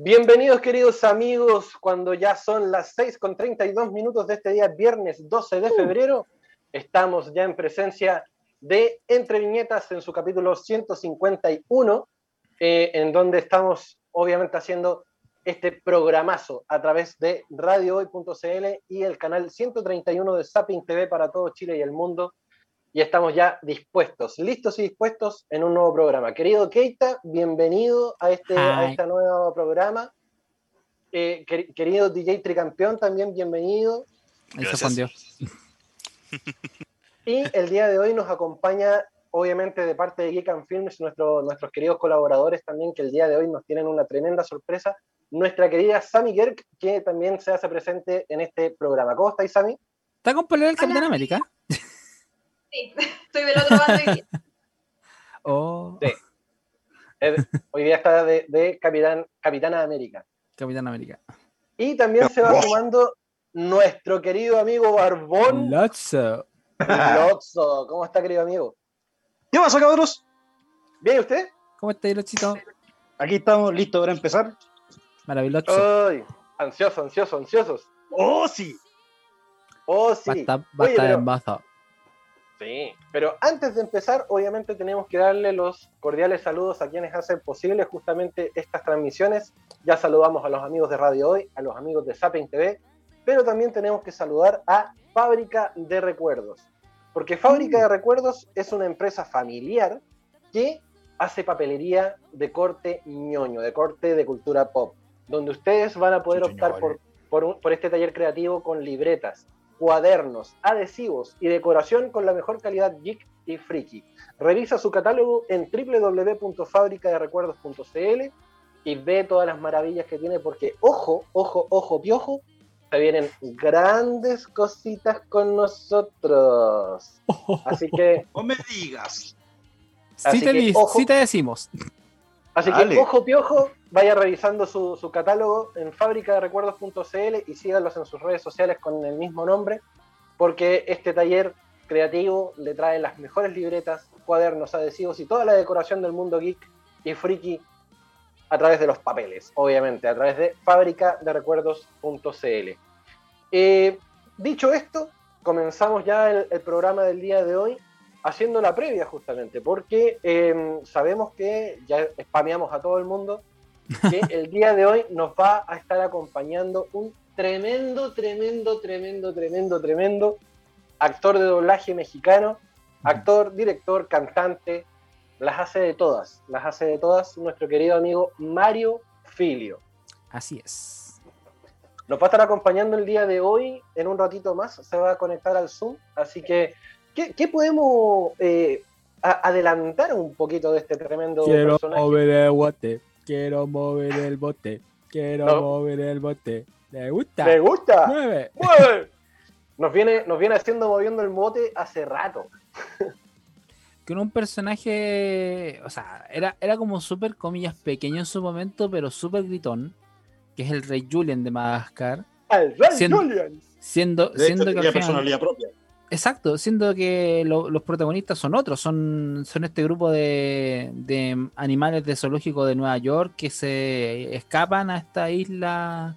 Bienvenidos queridos amigos, cuando ya son las 6 con 32 minutos de este día, viernes 12 de febrero, estamos ya en presencia de Entre Viñetas en su capítulo 151, eh, en donde estamos obviamente haciendo este programazo a través de radiohoy.cl y el canal 131 de Zapping TV para todo Chile y el mundo. Y estamos ya dispuestos, listos y dispuestos en un nuevo programa. Querido Keita, bienvenido a este, a este nuevo programa. Eh, querido DJ Tricampeón, también bienvenido. Gracias. Y el día de hoy nos acompaña, obviamente, de parte de Geek and Films, nuestro, nuestros queridos colaboradores también, que el día de hoy nos tienen una tremenda sorpresa. Nuestra querida Sami Gerk, que también se hace presente en este programa. ¿Cómo estáis, Sami? ¿Está con polera el Capitán América? Sí, estoy del otro bando hoy día. Oh. Sí. Hoy día está de, de Capitán, Capitana América. Capitán América. Y también se va sumando nuestro querido amigo Barbón. Lotso. Lotso. ¿Cómo está, querido amigo? ¿Qué pasa, cabros? ¿Bien y usted? ¿Cómo está, Lochito? Aquí estamos listos para empezar. Maravilloso. Ay, ansiosos, ansiosos, ansiosos. ¡Oh, sí! Oh, sí. Va a estar, va a Oye, estar pero- en baza. Sí, pero antes de empezar, obviamente tenemos que darle los cordiales saludos a quienes hacen posible justamente estas transmisiones. Ya saludamos a los amigos de Radio Hoy, a los amigos de Zapping TV, pero también tenemos que saludar a Fábrica de Recuerdos. Porque Fábrica de Recuerdos es una empresa familiar que hace papelería de corte ñoño, de corte de cultura pop, donde ustedes van a poder optar por, por, un- por este taller creativo con libretas, cuadernos, adhesivos y decoración con la mejor calidad geek y friki. Revisa su catálogo en www.fabricaderecuerdos.cl y ve todas las maravillas que tiene porque, ojo, ojo, ojo, piojo, se vienen grandes cositas con nosotros. Así que, No me digas. Así Sí te, que, di- ojo. sí te decimos. así que ojo, piojo, vaya revisando su, catálogo en fabricaderecuerdos.cl y síganlos en sus redes sociales con el mismo nombre, porque este taller creativo le trae las mejores libretas, cuadernos, adhesivos y toda la decoración del mundo geek y friki a través de los papeles, obviamente, a través de fabricaderecuerdos.cl. Eh, dicho esto, comenzamos ya el, el programa del día de hoy haciendo la previa justamente, porque eh, sabemos que ya spameamos a todo el mundo, que el día de hoy nos va a estar acompañando un tremendo, tremendo, tremendo, tremendo, tremendo actor de doblaje mexicano, actor, director, cantante, las hace de todas, las hace de todas nuestro querido amigo Mario Filio. Así es. Nos va a estar acompañando el día de hoy, en un ratito más se va a conectar al Zoom, así que, ¿qué, qué podemos eh, a- adelantar un poquito de este tremendo Quiero personaje? El. Quiero mover el bote. Quiero No. mover el bote. ¿Le gusta? ¿Le gusta? Mueve. ¡Mueve! Nos viene, nos viene haciendo moviendo el bote hace rato. Con un personaje. O sea, era, era como súper, comillas, pequeño en su momento, pero súper gritón. Que es el Rey Julian de Madagascar. ¡Al Rey Siendo- Julian! Siendo, De siendo hecho, que tenía personalidad propia. Exacto, siendo que lo- los protagonistas son otros, son, son este grupo de, de animales de zoológico de Nueva York que se escapan a esta isla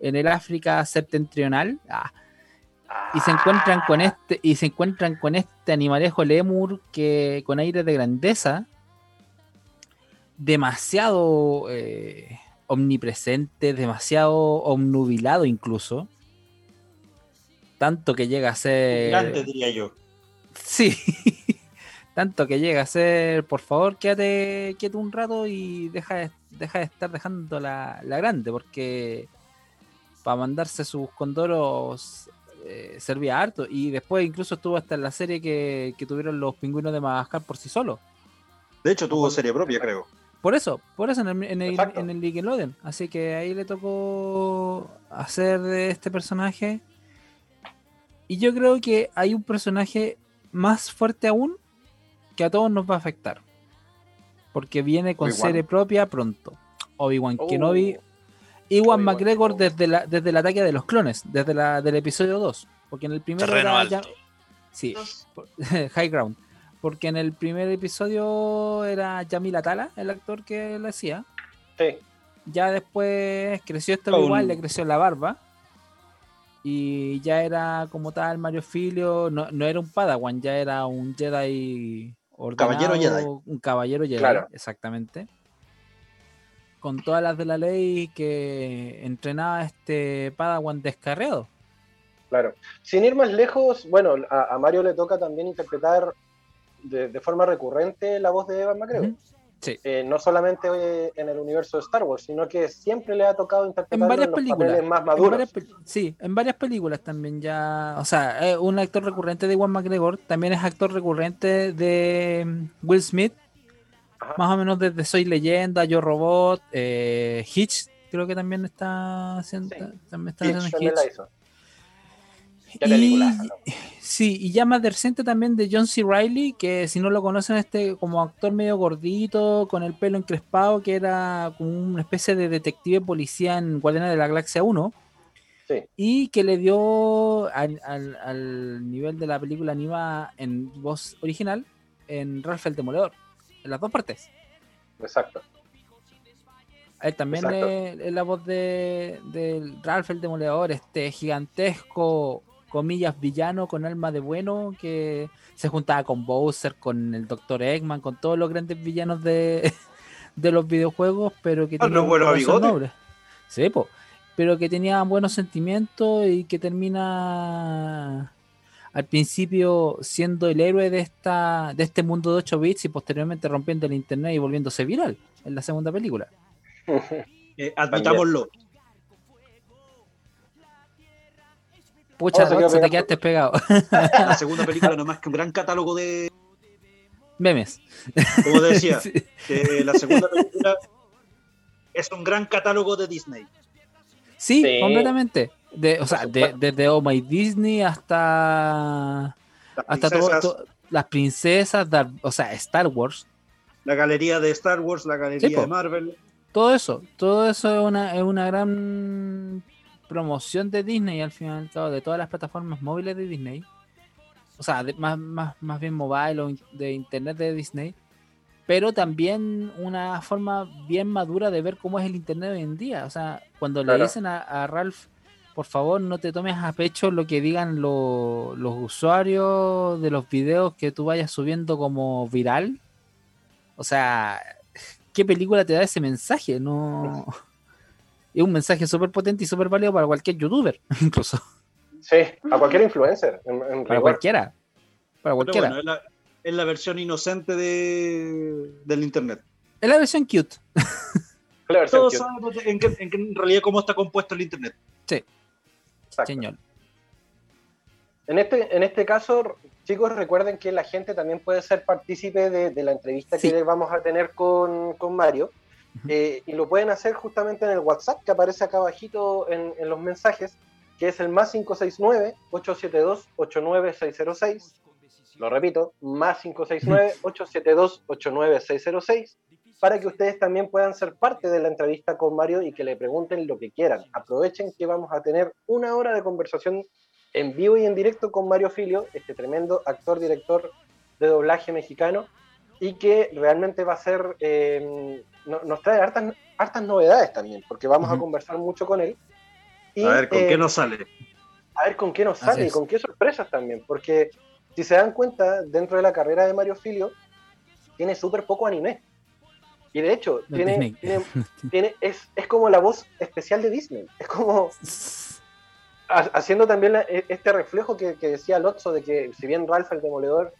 en el África septentrional ah, y se encuentran con este y se encuentran con este animalejo lemur que con aire de grandeza demasiado eh, omnipresente, demasiado omnubilado incluso. Tanto que llega a ser. Grande, diría yo. Sí. Tanto que llega a ser, por favor, quédate quieto un rato y deja de, deja de estar dejando la, la grande, porque para mandarse sus condoros eh, servía harto. Y después incluso estuvo hasta en la serie que, que tuvieron los pingüinos de Madagascar por sí solos. De hecho, tuvo serie propia, creo. Por eso, por eso en el, en el, en el. Así que ahí le tocó hacer de este personaje. Y yo creo que hay un personaje más fuerte aún que a todos nos va a afectar. Porque viene con serie propia pronto. Obi-Wan Oh, Kenobi. Iwan McGregor Kenobi. desde, la, desde el ataque de los clones, desde la, del episodio 2. Porque en el ya- Sí, High Ground. Porque en el primer episodio era Yamil Atala, el actor que lo hacía. Sí. Ya después creció esto igual, le creció la barba. Y ya era como tal Mario Filio, no, no era un Padawan, ya era un Jedi ordenado, Caballero Jedi. Un caballero Jedi, Claro. exactamente. Con todas las de la ley que entrenaba este Padawan descarriado. Claro. Sin ir más lejos, bueno, a, a Mario le toca también interpretar de, de forma recurrente la voz de Evan McGregor. Sí. Eh, no solamente eh, en el universo de Star Wars, sino que siempre le ha tocado En interpretar varias los películas. más En maduros. varias sí, en varias películas también ya. O sea, es un actor recurrente de Iwan McGregor. También es actor recurrente de mm, Will Smith. Ajá. Más o menos desde Soy Leyenda, Yo Robot, eh, Hitch. Creo que también está haciendo. Sí. También está Hitch. Sí, y ya más reciente también de John C. Riley, que si no lo conocen, este como actor medio gordito, con el pelo encrespado, que era como una especie de detective policía en Guardianes de la Galaxia 1. Sí. Y que le dio al, al- al nivel de la película animada en voz original en Ralph el Demoledor, en las dos partes. Exacto. A él también es la voz de, de Ralph el Demoledor, este gigantesco, comillas, villano con alma de bueno que se juntaba con Bowser, con el Dr. Eggman, con todos los grandes villanos de, de los videojuegos, pero que Ah, tenía los buenos corazón bigotes. noble. Sí, po, pero que tenía buenos sentimientos y que termina al principio siendo el héroe de esta de este mundo de 8 bits y posteriormente rompiendo el internet y volviéndose viral en la segunda película. Eh, admitámoslo. Pucha, Oh, se te quedaste pegado. La segunda película no es más que un gran catálogo de, Memes. como te decía, Sí. que la segunda película es un gran catálogo de Disney. Sí, Sí. completamente. De, o sea, de- desde Oh My Disney hasta, Las hasta todo- las princesas, o sea, Star Wars. la galería de Star Wars, la galería Sí, de Marvel. Todo eso, todo eso es una, es una gran promoción de Disney al final de todas las plataformas móviles de Disney. O sea, de- más, más, más bien mobile o in- de internet de Disney. Pero también una forma bien madura de ver cómo es el internet hoy en día. O sea, cuando Claro. le dicen a, a Ralph, por favor no te tomes a pecho lo que digan lo- los usuarios de los videos que tú vayas subiendo como viral. O sea, ¿qué película te da ese mensaje? No. Es un mensaje súper potente y súper válido para cualquier youtuber, incluso. Sí, a cualquier influencer. En, en Para rigor. cualquiera. Para Pero cualquiera. bueno, es la, es la versión inocente de, del internet. Es la versión cute. La versión Todos cute, sabemos en, qué- en qué- en realidad cómo está compuesto el internet. exacto. Señor. En este, en este caso, chicos, recuerden que la gente también puede ser partícipe de, de la entrevista Sí. que vamos a tener con, con Mario. Eh, y lo pueden hacer justamente en el WhatsApp que aparece acá abajito en, en los mensajes, que es el más 569-872-89606. Lo repito, más 569-872-89606, para que ustedes también puedan ser parte de la entrevista con Mario y que le pregunten lo que quieran. Aprovechen que vamos a tener una hora de conversación en vivo y en directo con Mario Filio, este tremendo actor, director de doblaje mexicano, y que realmente va a ser, eh, no- nos trae hartas, hartas novedades también, porque vamos a conversar mucho con él. Y, A ver, ¿con eh, qué nos sale? a ver con qué nos Así sale y con qué sorpresas también, porque si se dan cuenta, dentro de la carrera de Mario Filio, tiene súper poco anime. Y de hecho, tiene, tiene- tiene- es, es como la voz especial de Disney. Es como ha- haciendo también la- e- este reflejo que, que decía Lotso de que si bien Ralph el Demoledor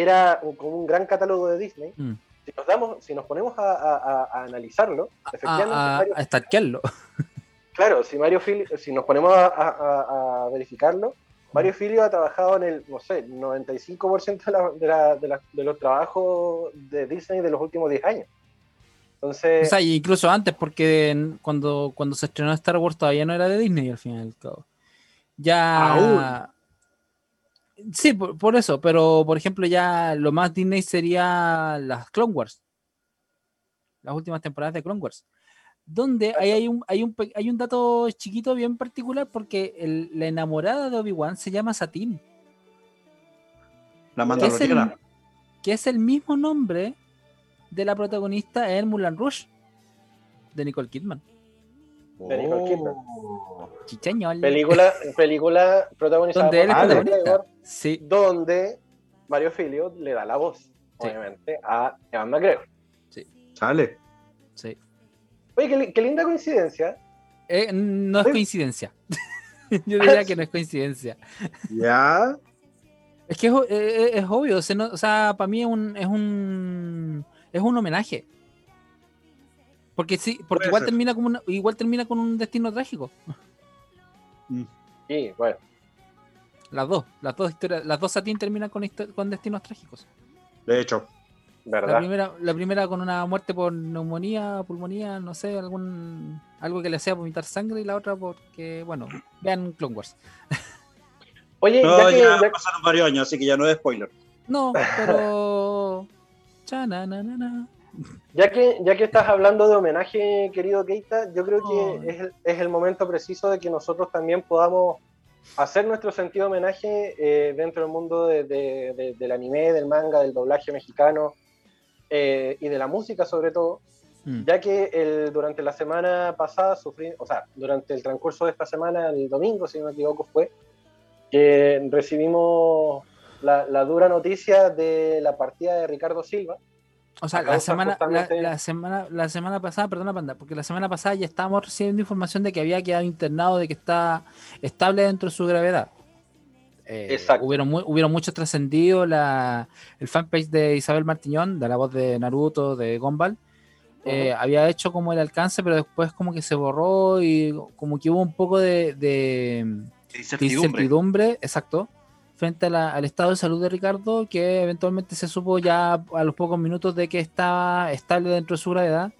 era un- como un gran catálogo de Disney, Mm. si nos damos, si nos ponemos a, a- a- a analizarlo, efectivamente A, a, Mario- a stalkearlo. Claro, si Mario Filio, si nos ponemos a, verificarlo, Mario Filio ha trabajado en el, no sé, 95% de, la- de, la- de la- de los trabajos de Disney de los últimos 10 años. O Entonces, sea, incluso antes, porque cuando, cuando se estrenó Star Wars todavía no era de Disney al final y al cabo. Ya. Sí, por, por eso, pero por ejemplo, ya lo más Disney sería las Clone Wars. Las últimas temporadas de Clone Wars. Donde ahí hay un, hay un, hay un dato chiquito bien particular porque el- la enamorada de Obi-Wan se llama Satine. La que es, el, mandaloriana. que es el mismo nombre de la protagonista en Mulan Rush. de Nicole Kidman. Oh. Película, película protagonizada él por. McGregor, Sí, donde Mario Filio le da la voz, Sí. obviamente, a Evan McGregor. Sale. sí. Oye, qué, li- qué linda coincidencia. Eh, no es Sí. coincidencia. Yo diría que no es coincidencia. Ya. Es que es, eh, eh, es obvio, no- o sea, para mí es un, es un es un homenaje. Porque sí, porque igual ser. termina como una- igual termina con un destino trágico. Y bueno, Las dos, las dos historias, las dos satín terminan con, con destinos trágicos. De hecho. La ¿verdad? primera, la primera con una muerte por neumonía, pulmonía, no sé, algún algo que le hacía vomitar sangre y la otra porque, bueno, vean Clone Wars. Oye, No, ya que, ya ya- pasaron varios años, así que ya no es spoiler. No, pero Chananana. Ya que, ya que estás hablando de homenaje, querido Keita, yo creo Oh. que es el, es el momento preciso de que nosotros también podamos hacer nuestro sentido de homenaje eh, dentro del mundo de- de- de- del anime, del manga, del doblaje mexicano eh, y de la música sobre todo. Mm. ya que el, durante la semana pasada sufrí, o sea, durante el transcurso de esta semana, el domingo, si no me equivoco, fue que recibimos la, la dura noticia de la partida de Ricardo Silva. O sea, la semana, la, justamente- la semana, la semana pasada, perdona, Panda, porque la semana pasada ya estábamos recibiendo información de que había quedado internado, de que está estable dentro de su gravedad. Eh, Exacto. Hubieron, mu- hubieron muchos trascendidos. La, el fanpage de Isabel Martiñón, de la voz de Naruto, de Gumball, eh, había hecho como el alcance, pero después como que se borró y como que hubo un poco de, de- de incertidumbre, exacto, frente a la- al estado de salud de Ricardo, que eventualmente se supo ya a los pocos minutos de que estaba estable dentro de su gravedad,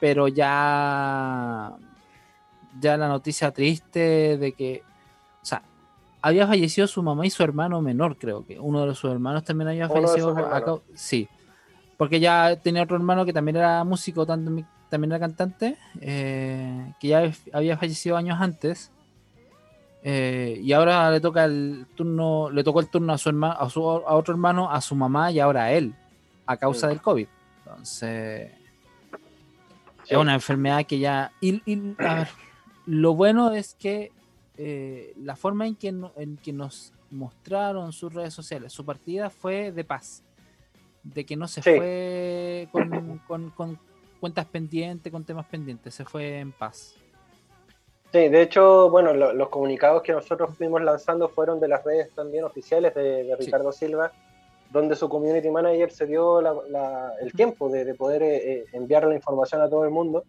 pero ya, ya la noticia triste de que, o sea, había fallecido su mamá y su hermano menor, creo que uno de sus hermanos también había fallecido. sus a hermanos. cau- sí, porque ya tenía otro hermano que también era músico, también era cantante, eh, que ya había fallecido años antes. Eh, y ahora le toca el turno, le tocó el turno a su hermano, a, su, a otro hermano, a su mamá y ahora a él, a causa del COVID. Entonces, Sí. es una enfermedad que ya. Y, y, a ver, lo bueno es que eh, la forma en que, no- en que nos mostraron sus redes sociales, su partida fue de paz. De que no se Sí. fue con, con- con cuentas pendientes, con temas pendientes, se fue en paz. Sí, de hecho, bueno, lo- los comunicados que nosotros fuimos lanzando fueron de las redes también oficiales de, de Sí. Ricardo Silva, donde su community manager se dio la- la- el tiempo de, de poder eh, eh, enviar la información a todo el mundo.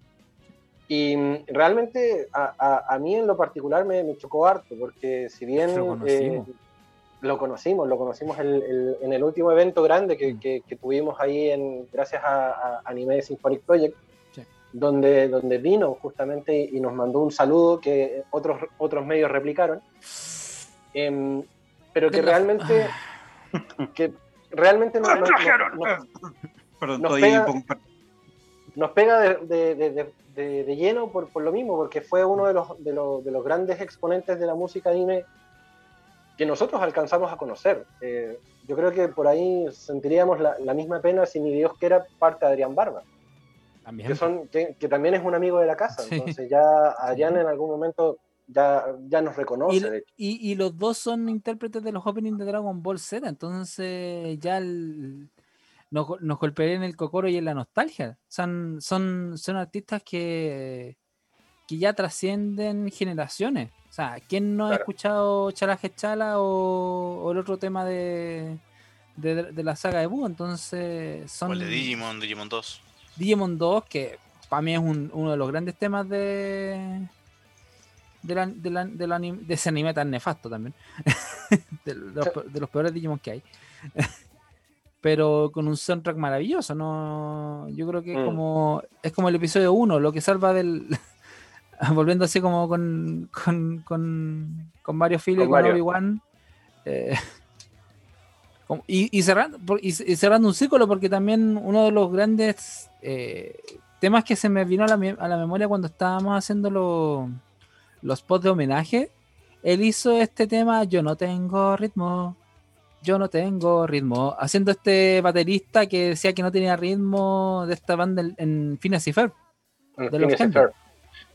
Y mm, realmente a, a- a mí en lo particular me, me chocó harto, porque si bien Lo eh, conocimos. lo conocimos, lo conocimos el- el- en el último evento grande que, Mm. que- que tuvimos ahí en, gracias a, a Anime Symphonic Project. Donde, donde vino justamente y, y nos mandó un saludo que otros, otros medios replicaron, Em, pero que realmente, que realmente no- no- no- Trajeron. no- Perdón, Nos estoy pega- nos pega de, de- de- de- lleno por, por lo mismo, porque fue uno de los, de, los, de los grandes exponentes de la música anime que nosotros alcanzamos a conocer. Eh, yo creo que por ahí sentiríamos la, la misma pena si ni Dios quiera parte de Adrián Barba, También. que, son, que, que también es un amigo de la casa. Sí. Entonces ya Adrián en algún momento ya, ya nos reconoce. Y, de hecho. y- y los dos son intérpretes de los openings de Dragon Ball Z, entonces ya el- nos, nos golpearían el cocoro y en la nostalgia. Son, son, son artistas que, que ya trascienden generaciones. O sea, ¿quién no ha escuchado Chalaje Chala o, o el otro tema de, de, de la saga de Buu? Entonces O son el de Digimon, Digimon 2. Digimon 2, que para mí es un- uno de los grandes temas de de, la- de la- anim- de ese anime tan nefasto también. de, los, pe- de los peores Digimon que hay. Pero con un soundtrack maravilloso, ¿no? Yo creo que es Mm. como es como el episodio 1, lo que salva del. Volviendo así como con, con, con, con Mario Con Mario. Obi-Wan. eh, y, y cerrando, y, un círculo, porque también uno de los grandes eh, temas que se me vino a la, me- a la memoria cuando estábamos haciendo los los posts de homenaje, él hizo este tema Yo no tengo ritmo, yo no tengo ritmo, haciendo este baterista que decía que no tenía ritmo de esta banda en, en Phineas y en De los. Ferb.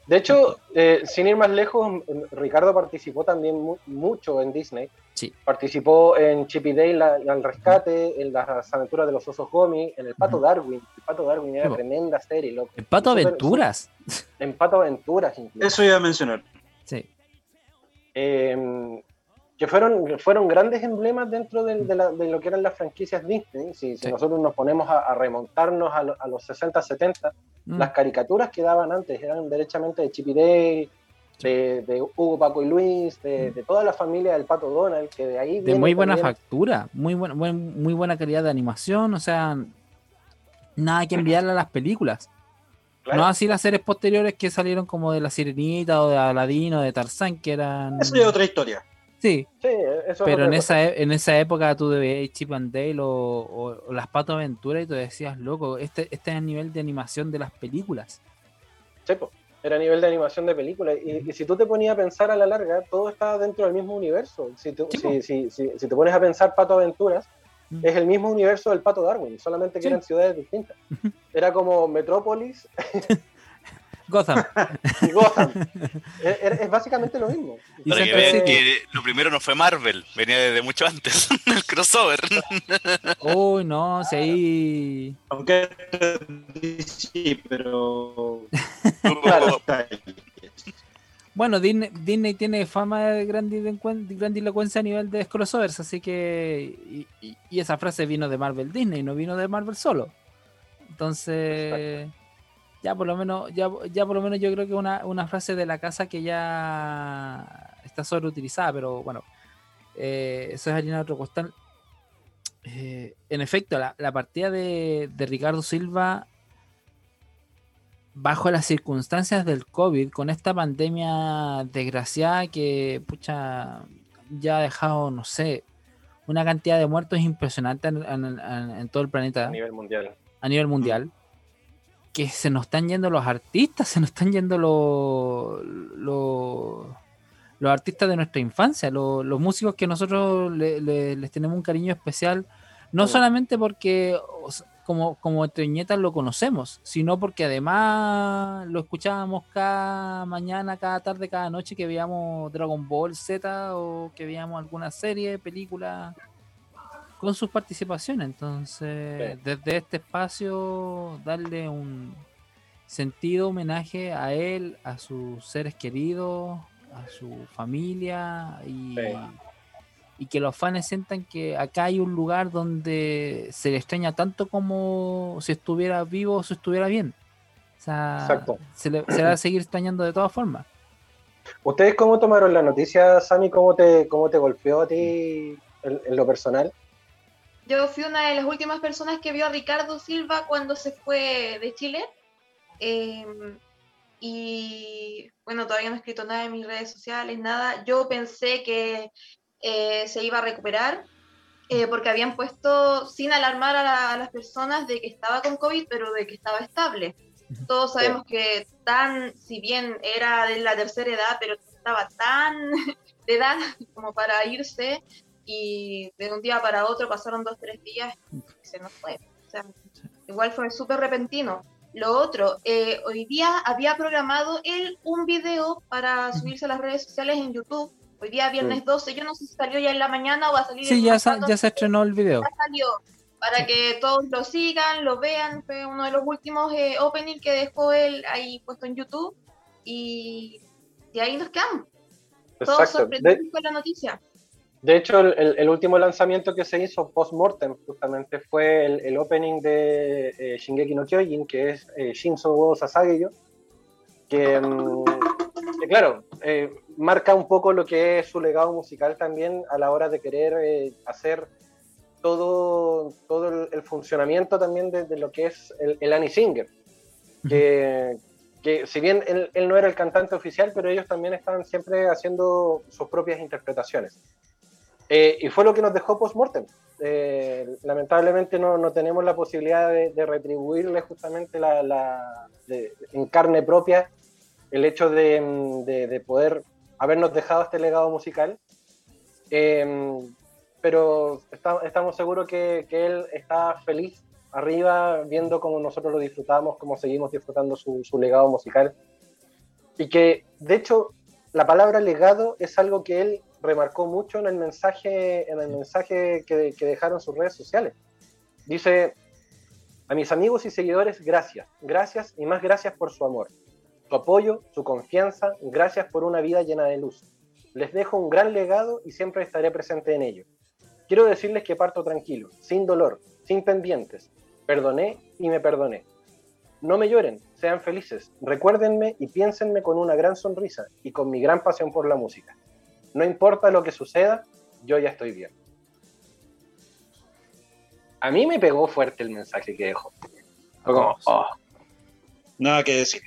De hecho, eh, sin ir más lejos, Ricardo participó también mu- mucho en Disney. Sí. Participó en Chip y Dale al rescate, en las aventuras de los osos Gomi, en el Pato. Darwin. El Pato Darwin era tremenda serie, loco. El Pato Aventuras. En Pato Aventuras, incluso. Eso iba a mencionar. Sí. Eh, que fueron, fueron grandes emblemas dentro de, de la- de lo que eran las franquicias Disney. Si, si Sí. nosotros nos ponemos a, a remontarnos a, lo- a los 60, 70, Mm. las caricaturas que daban antes eran derechamente de Chip y Dale, de, de Hugo, Paco y Luis, de, de toda la familia del Pato Donald, que de ahí de muy buena también- factura, muy buena, buen- muy buena calidad de animación, o sea, nada que enviarle a las películas. Claro. No así las series posteriores que salieron como de La Sirenita o de Aladino, de Tarzán, que eran... Eso es otra historia. Sí, Sí, eso es pero en esa, e- en esa época tú veías Chip and Dale o, o- o Las Pato Aventura y tú decías, loco, este, este es el nivel de animación de las películas. Sí, po. era a nivel de animación de película. Y, y si tú te ponías a pensar a la larga, todo está dentro del mismo universo. Si, tú- si, si- si- si te pones a pensar Pato Aventuras, Mm. es el mismo universo del Pato Darwin, solamente que Sí. eran ciudades distintas. Era como Metrópolis Gotham. Gotham. es, es- es básicamente lo mismo. Y Para que vean que lo primero no fue Marvel, venía desde mucho antes, el crossover. Uy, no, si ahí... Aunque sí, pero. Claro. Bueno, Disney, Disney tiene fama de grandilocuen- grandilocuencia a nivel de crossovers, así que. Y, y- y esa frase vino de Marvel Disney, no vino de Marvel solo. Entonces. Ya por lo menos, ya, ya por lo menos yo creo que una, una frase de la casa que ya está sobreutilizada, pero bueno, eh, eso es harina de otro costal. Eh, en efecto, la, la partida de, de Ricardo Silva bajo las circunstancias del COVID, con esta pandemia desgraciada que, pucha, ya ha dejado, no sé, una cantidad de muertos impresionante en, en- en- en todo el planeta A nivel mundial. a nivel mundial, que se nos están yendo los artistas, se nos están yendo los, los, los artistas de nuestra infancia, los, los músicos que nosotros le- le- les tenemos un cariño especial, no Sí. solamente porque como, como Treñetas lo conocemos, sino porque además lo escuchábamos cada mañana, cada tarde, cada noche que veíamos Dragon Ball Z o que veíamos alguna serie, película con sus participaciones. Entonces, Sí. desde este espacio, darle un sentido homenaje a él, a sus seres queridos, a su familia y, Sí. y que los fans sientan que acá hay un lugar donde se le extraña tanto como si estuviera vivo o si estuviera bien. O sea, Exacto. se le, se va a seguir extrañando de todas formas. ¿Ustedes cómo tomaron la noticia, Sammy? ¿Cómo te, cómo te golpeó a ti en, en lo personal? Yo fui una de las últimas personas que vio a Ricardo Silva cuando se fue de Chile. Eh, y bueno, todavía no he escrito nada en mis redes sociales, nada. Yo pensé que eh, se iba a recuperar eh, porque habían puesto, sin alarmar a, la- a las personas de que estaba con COVID, pero de que estaba estable. Todos sabemos que tan, si bien era de la tercera edad, pero estaba tan de edad como para irse y de un día para otro pasaron dos, tres días y se nos fue. O sea, igual fue súper repentino. Lo otro, eh, hoy día había programado él un video para subirse a las redes sociales en YouTube. Hoy día, viernes 12, yo no sé si salió ya en la mañana o va a salir Sí, ya, sa- ya se estrenó el video. ya salió para que todos lo sigan, lo vean. Fue uno de los últimos eh, opening que dejó él ahí puesto en YouTube. Y de ahí nos quedamos. Todos Exacto. De, sorprendidos con la noticia. De hecho, el, el- último lanzamiento que se hizo post-mortem justamente fue el, el opening de eh, Shingeki no Kyojin, que es eh, Shinzo Sasageyo, que, mm, que, claro, eh, marca un poco lo que es su legado musical también a la hora de querer eh, hacer todo, todo el, el funcionamiento también de, de lo que es el, el Annie Singer. Que, que si bien él, él no era el cantante oficial, pero ellos también estaban siempre haciendo sus propias interpretaciones. Eh, y fue lo que nos dejó post-mortem. Eh, lamentablemente no, no tenemos la posibilidad de, de retribuirle justamente la, la- de- en carne propia el hecho de, de poder habernos dejado este legado musical. Eh, pero está- estamos seguros que, que él está feliz arriba viendo cómo nosotros lo disfrutamos, cómo seguimos disfrutando su, su legado musical. Y que, de hecho, la palabra legado es algo que él remarcó mucho en el mensaje, en el mensaje que, que dejaron sus redes sociales. Dice, a mis amigos y seguidores, gracias, gracias y más gracias por su amor, su apoyo, su confianza, gracias por una vida llena de luz. Les dejo un gran legado y siempre estaré presente en ello. Quiero decirles que parto tranquilo, sin dolor, sin pendientes. Perdoné y me perdoné. No me lloren, sean felices, recuérdenme y piénsenme con una gran sonrisa y con mi gran pasión por la música. No importa lo que suceda, yo ya estoy bien. A mí me pegó fuerte el mensaje que dejó. Fue como, oh, Nada que decir.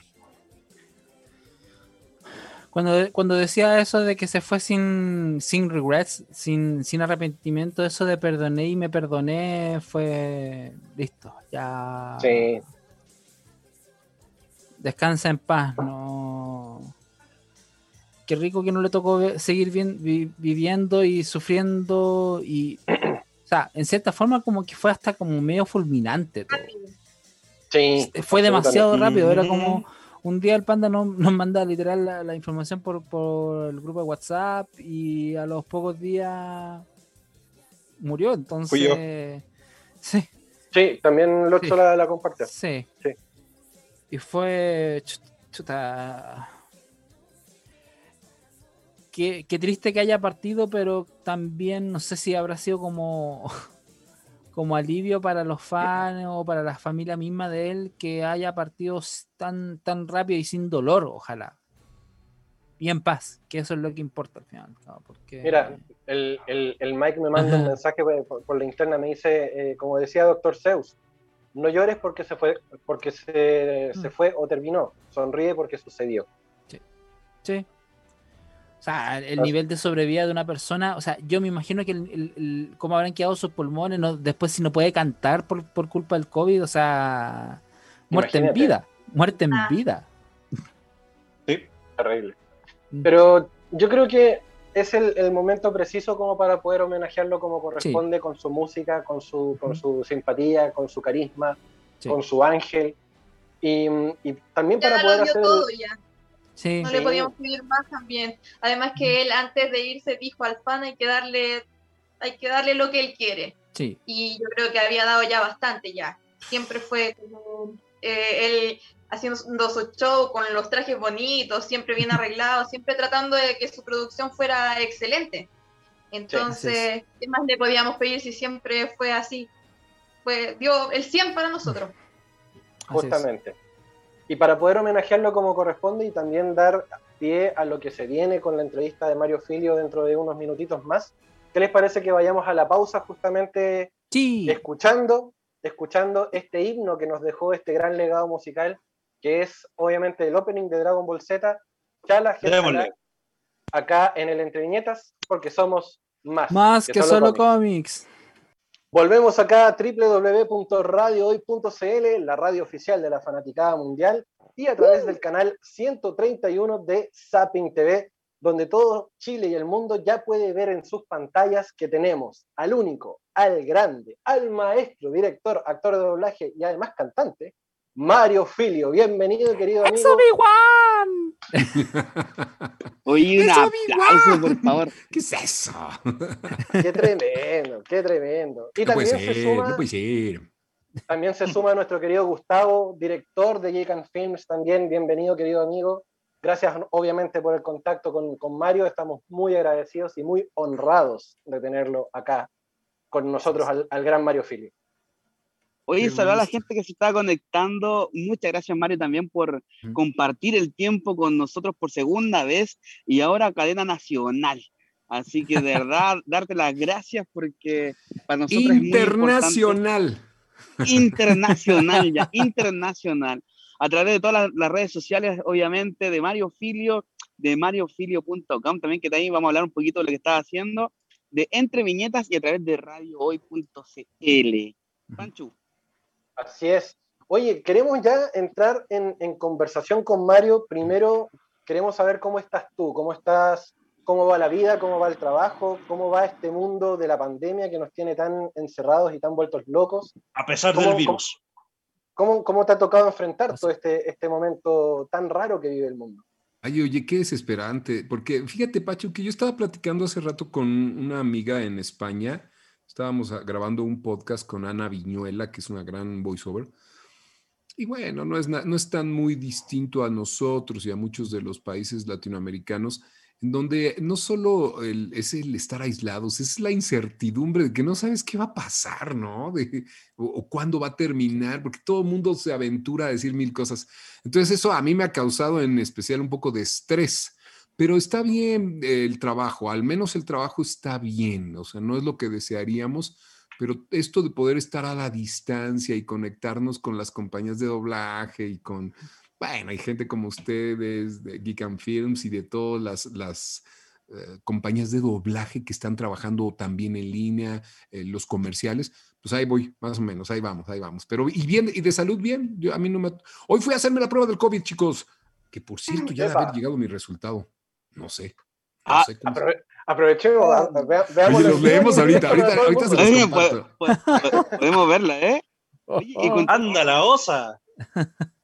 Cuando, cuando decía eso de que se fue sin, sin regrets, sin, sin arrepentimiento, eso de perdoné y me perdoné fue listo. Ya sí, descansa en paz. No. Qué rico que no le tocó seguir bien, vi- viviendo y sufriendo y, o sea, en cierta forma como que fue hasta como medio fulminante todo. sí. Fue demasiado rápido, era Ujú. como un día el panda no- nos manda literal la, la información por, por el grupo de WhatsApp y a los pocos días murió, Fui yo. entonces sí, Sí, también lo Sí. la, la compartió. sí. Sí. Y fue ch- chuta. Qué, qué triste que haya partido, pero también no sé si habrá sido como, como alivio para los fans o para la familia misma de él que haya partido tan, tan rápido y sin dolor, ojalá. Y en paz, que eso es lo que importa al final. ¿no? Porque, Mira, el, el, el Mike me manda un mensaje por, por la interna, me dice, eh, como decía Doctor Zeus, no llores porque se fue, porque se, Mm. se fue o terminó, sonríe porque sucedió. Sí. O sea, el nivel de sobrevida de una persona, o sea, yo me imagino que el, el- el- cómo habrán quedado sus pulmones, no- después si no puede cantar por, por culpa del COVID, o sea, muerte en vida, muerte en Ah. vida. Terrible. Mm. Pero yo creo que es el, el momento preciso como para poder homenajearlo como corresponde, con su música, con su, con su simpatía, con su carisma, Sí. con su ángel. Y, y también Ya para poder hacer... todo ya. Sí, No Sí. le podíamos pedir más también. Además que él antes de irse dijo al fan hay que darle, hay que darle lo que él quiere. sí, Y yo creo que había dado ya bastante ya. Siempre fue como eh, él haciendo su show con los trajes bonitos, siempre bien arreglados, siempre tratando de que su producción fuera excelente. Entonces, ¿qué más le podíamos pedir si siempre fue así? Fue, dio el 100 para nosotros. Justamente. Y para poder homenajearlo como corresponde y también dar pie a lo que se viene con la entrevista de Mario Filio dentro de unos minutitos más, ¿qué les parece que vayamos a la pausa justamente Sí, escuchando, escuchando este himno que nos dejó este gran legado musical, que es obviamente el opening de Dragon Ball Z, Chala, Démosle. acá en el Entre Viñetas, porque somos más, más que, solo cómics. cómics. Volvemos acá a www.radiohoy.cl, la radio oficial de la Fanaticada Mundial, y a través del canal 131 de Zapping TV, donde todo Chile y el mundo ya puede ver en sus pantallas que tenemos al único, al grande, al maestro, director, actor de doblaje y además cantante, Mario Filio. Bienvenido, querido ¡Ex amigo. Oye, un ¡Eso, aplauso, por favor. ¿Qué es eso? Qué tremendo, qué tremendo. Y No puede también se suma no puede ser. También se suma nuestro querido Gustavo, director de Geek and Films, también. Bienvenido, querido amigo. Gracias, obviamente, por el contacto con, con Mario. Estamos muy agradecidos y muy honrados de tenerlo acá con nosotros, al, al gran Mario Filio. Oye, saludar a la gente que se está conectando. Muchas gracias, Mario, también por Mm. compartir el tiempo con nosotros por segunda vez y ahora cadena nacional. Así que de verdad, darte las gracias porque para nosotros es muy. Internacional. internacional ya, internacional. A través de todas las, las redes sociales, obviamente, de Mario Filio, de mariofilio.com, también que también vamos a hablar un poquito de lo que está haciendo, de Entre Viñetas y a través de radiohoy.cl. Panchu, Así es. Oye, queremos ya entrar en, en conversación con Mario. Primero, queremos saber cómo estás tú, cómo estás ¿Cómo va la vida? ¿Cómo va el trabajo? ¿Cómo va este mundo de la pandemia que nos tiene tan encerrados y tan vueltos locos? A pesar ¿Cómo- del virus. ¿Cómo, cómo te ha tocado enfrentar todo este, este momento tan raro que vive el mundo? Ay, oye, qué desesperante. Porque fíjate, Pacho, que yo estaba platicando hace rato con una amiga en España. Estábamos ah, grabando un podcast con Ana Viñuela, que es una gran voiceover. Y bueno, no es, no es tan muy distinto a nosotros y a muchos de los países latinoamericanos, en donde no solo el- es el estar aislados, es la incertidumbre de que no sabes qué va a pasar, ¿no? De, o, o cuándo va a terminar, porque todo el mundo se aventura a decir mil cosas. Entonces eso a mí me ha causado en especial un poco de estrés, pero está bien el trabajo, al menos el trabajo está bien, o sea, no es lo que desearíamos, pero esto de poder estar a la distancia y conectarnos con las compañías de doblaje y con, bueno, hay gente como ustedes de Geek and Films y de todas las, las eh, compañías de doblaje que están trabajando también en línea, eh, los comerciales, pues ahí voy, más o menos, ahí vamos, ahí vamos. Pero, y bien, y de salud bien, yo, a mí no me... Hoy fui a hacerme la prueba del COVID, chicos, que por cierto ya debe haber llegado mi resultado. No sé. No Ah, sé cómo- Aprove- aprovechemos, a- vea- veamos Oye, los leemos ahorita, ahorita, ahorita se los Oye, podemos verla, ¿eh? Oye, y con- Anda la osa.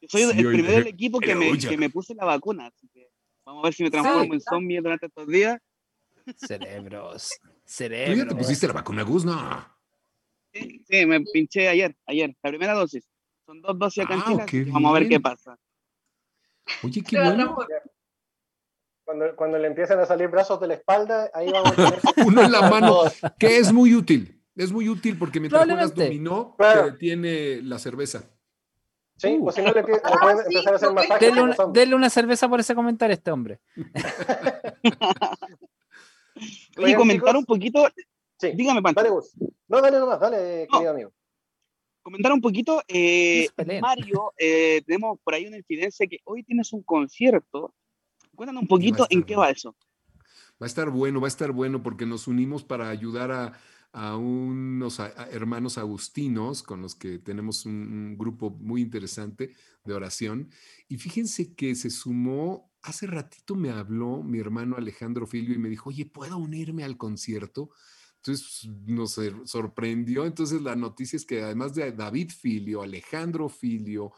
soy Sí, el oye, primero del equipo que me, que me puse la vacuna, así que vamos a ver si me transformo en zombie durante estos días. Cerebros. ¿Tú ya te Cerebros. pusiste la vacuna, Gus? No. Sí, sí, me pinché ayer, ayer, la primera dosis. Son dos dosis acá en Ah, Chile, vamos a ver qué pasa. Oye, qué bueno. Cuando, cuando le empiezan a salir brazos de la espalda, ahí vamos a tener Uno en la mano, que es muy útil. Es muy útil porque mientras juegas dominó, Claro. te detiene la cerveza. Sí, o si no le, le Ah, pueden sí, empezar a hacer lo masajes. Denle una, denle una cerveza por ese comentario a este hombre. Oye, comentar chicos. un poquito, Sí, dígame, Pancho, dale, Gus. No, dale nomás, dale, No. querido amigo. comentar un poquito, eh. Mario, eh, tenemos por ahí una incidencia que hoy tienes un concierto. Cuéntanos un poquito en qué va eso. Va a estar bueno, va a estar bueno porque nos unimos para ayudar a, a unos hermanos agustinos con los que tenemos un, un grupo muy interesante de oración. Y fíjense que se sumó, hace ratito me habló mi hermano Alejandro Filio y me dijo, oye, ¿puedo unirme al concierto? Entonces nos sor- sorprendió. Entonces la noticia es que además de David Filio, Alejandro Filio,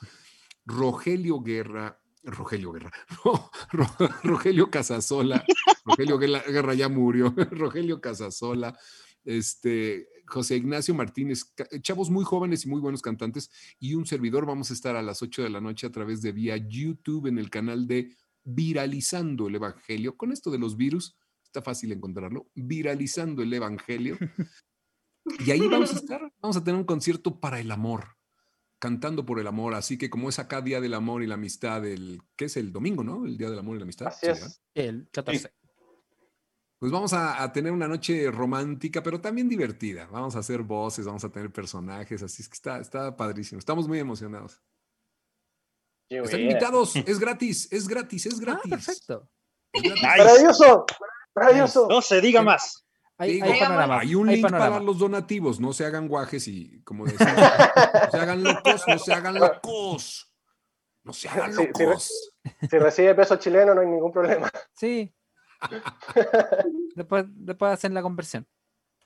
Rogelio Guerra, Rogelio Guerra, Rogelio Casasola, Rogelio Guerra, ya murió, Rogelio Casasola, este, José Ignacio Martínez, chavos muy jóvenes y muy buenos cantantes, y un servidor, vamos a estar a las 8 de la noche a través de vía YouTube en el canal de Viralizando el Evangelio. Con esto de los virus, está fácil encontrarlo, Viralizando el Evangelio. Y ahí vamos a estar, vamos a tener un concierto para el amor, cantando por el amor. Así que como es acá Día del Amor y la Amistad, el, ¿qué es el domingo, no? El Día del Amor y la Amistad. Así Sí, es. ¿verdad? El 14. Pues vamos a, a tener una noche romántica, pero también divertida. Vamos a hacer voces, vamos a tener personajes, así es que está, está padrísimo. Estamos muy emocionados. Qué Están bien. invitados, es gratis, es gratis, es Ah, gratis. perfecto. Es gratis. Maravilloso, maravilloso. No se diga más. Hay, Digo, hay panorama. Hay un hay link panorama. para los donativos, no se hagan guajes y como decimos, no se hagan locos, no se hagan locos. No se hagan Sí, sí, locos. Si recibe peso chileno, no hay ningún problema. Sí. después, después hacen la conversión.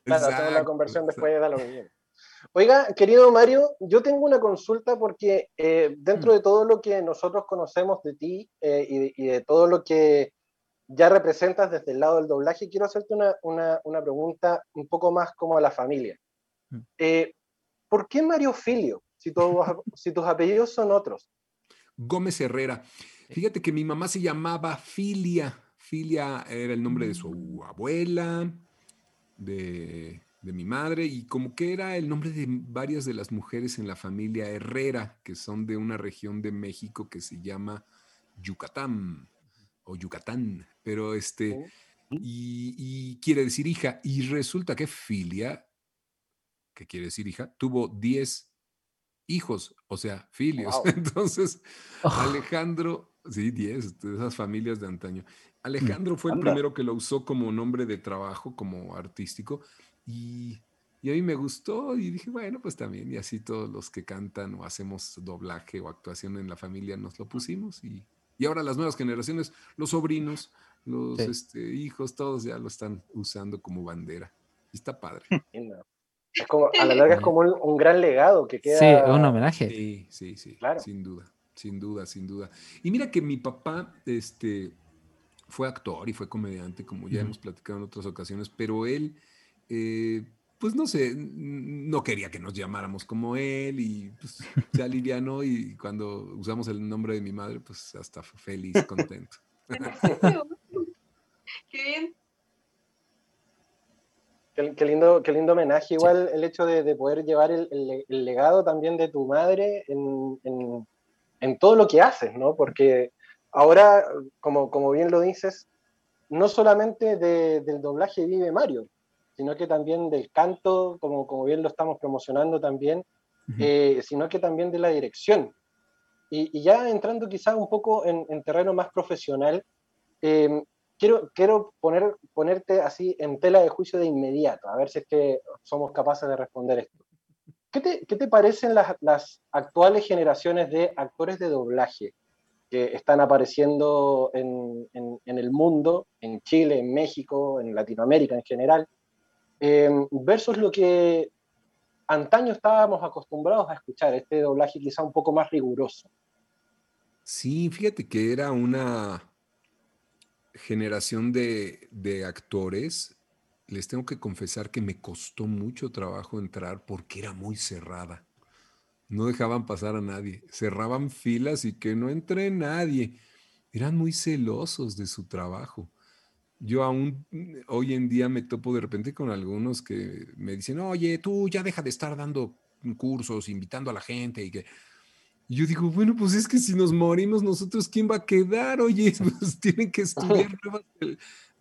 Claro, hacemos la conversión después de lo mismo. Oiga, querido Mario, yo tengo una consulta porque eh, dentro de todo lo que nosotros conocemos de ti eh, y, de, y de todo lo que ya representas desde el lado del doblaje, quiero hacerte una, una- una pregunta un poco más como a la familia. Mm. Eh, ¿Por qué Mario Filio? Si, tus- si tus apellidos son otros. Gómez Herrera. Fíjate que mi mamá se llamaba Filia. Filia era el nombre de su abuela, de, de mi madre, y como que era el nombre de varias de las mujeres en la familia Herrera, que son de una región de México que se llama Yucatán o Yucatán, pero este, y, y quiere decir hija, y resulta que Filia, que quiere decir hija, tuvo 10 hijos, o sea, filios. Wow. Entonces, Oh, Alejandro, sí, 10 de esas familias de antaño. Alejandro fue el primero que lo usó como nombre de trabajo, como artístico, y, y a mí me gustó y dije, bueno, pues también, y así todos los que cantan o hacemos doblaje o actuación en la familia nos lo pusimos y, y ahora las nuevas generaciones, los sobrinos, los Sí. este, hijos, todos ya lo están usando como bandera. Y está padre. Es como, a la larga es como un, un gran legado que queda. Sí, es un homenaje. Sí, sí, sí, Claro. sin duda, sin duda, sin duda. Y mira que mi papá, este, fue actor y fue comediante, como ya hemos platicado en otras ocasiones, pero él, eh, pues no sé, no quería que nos llamáramos como él y pues, se alivianó y cuando usamos el nombre de mi madre, pues hasta fue feliz, contento. Qué bien. Qué, qué lindo, qué lindo homenaje, igual el hecho de, de poder llevar el, el- el legado también de tu madre en, en- en todo lo que haces, ¿no? Porque ahora, como, como bien lo dices, no solamente de- del doblaje vive Mario, sino que también del canto, como, como bien lo estamos promocionando también, Ujú. eh, sino que también de la dirección. Y, y ya entrando quizás un poco en, en terreno más profesional, eh, quiero, quiero poner, ponerte así en tela de juicio de inmediato, a ver si es que somos capaces de responder esto. ¿Qué te, qué te parecen las, las actuales generaciones de actores de doblaje que están apareciendo en, en- en el mundo, en Chile, en México, en Latinoamérica en general, eh, versus lo que antaño estábamos acostumbrados a escuchar, este doblaje quizá un poco más riguroso? Sí, fíjate que era una generación de, de actores. Les tengo que confesar que me costó mucho trabajo entrar porque era muy cerrada. No dejaban pasar a nadie. Cerraban filas y que no entre nadie. Eran muy celosos de su trabajo. Yo aún mm, hoy en día me topo de repente con algunos que me dicen, oye, tú ya deja de estar dando cursos, invitando a la gente y que... Y yo digo, bueno, pues es que si nos morimos nosotros, ¿quién va a quedar? Oye, pues tienen que estudiar nuevas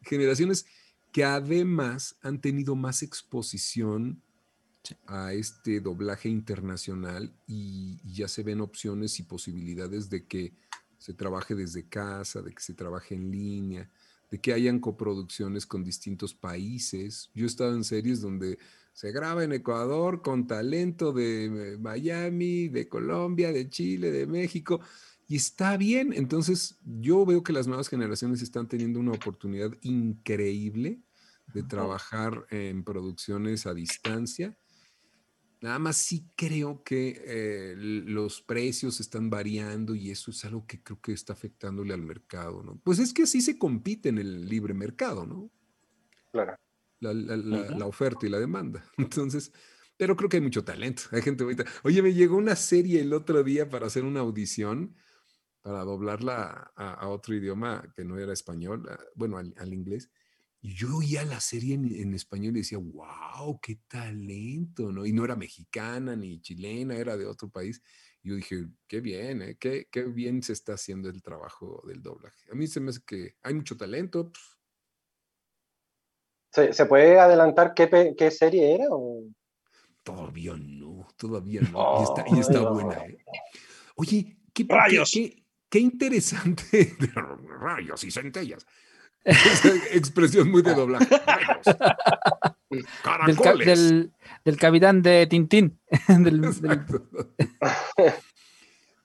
generaciones que además han tenido más exposición a este doblaje internacional y, y ya se ven opciones y posibilidades de que se trabaje desde casa, de que se trabaje en línea, de que hayan coproducciones con distintos países. Yo he estado en series donde se graba en Ecuador con talento de eh, Miami, de Colombia, de Chile, de México, y está bien. Entonces, yo veo que las nuevas generaciones están teniendo una oportunidad increíble de trabajar en producciones a distancia. Nada más sí creo que eh, los precios están variando y eso es algo que creo que está afectándole al mercado, ¿no? Pues es que así se compite en el libre mercado, ¿no? Claro. la, la- la- Ujú. la oferta y la demanda. Entonces, pero creo que hay mucho talento. Hay gente bonita. Oye, me llegó una serie el otro día para hacer una audición, para doblarla a, a otro idioma que no era español, a- bueno, al, al inglés. Y yo oía la serie en, en español y decía, wow, qué talento, ¿no? Y no era mexicana ni chilena, era de otro país. Y yo dije, qué bien, ¿eh? qué, qué bien se está haciendo el trabajo del doblaje. A mí se me hace que hay mucho talento, pues, ¿Se, se puede adelantar qué, qué serie era? o? Todavía no, todavía no. Y está, y está no. buena, ¿eh? Oye, qué, qué- Rayos. qué- qué interesante. Rayos y centellas. Esa expresión muy de doblaje. Del, del- del capitán de Tintín. Del-.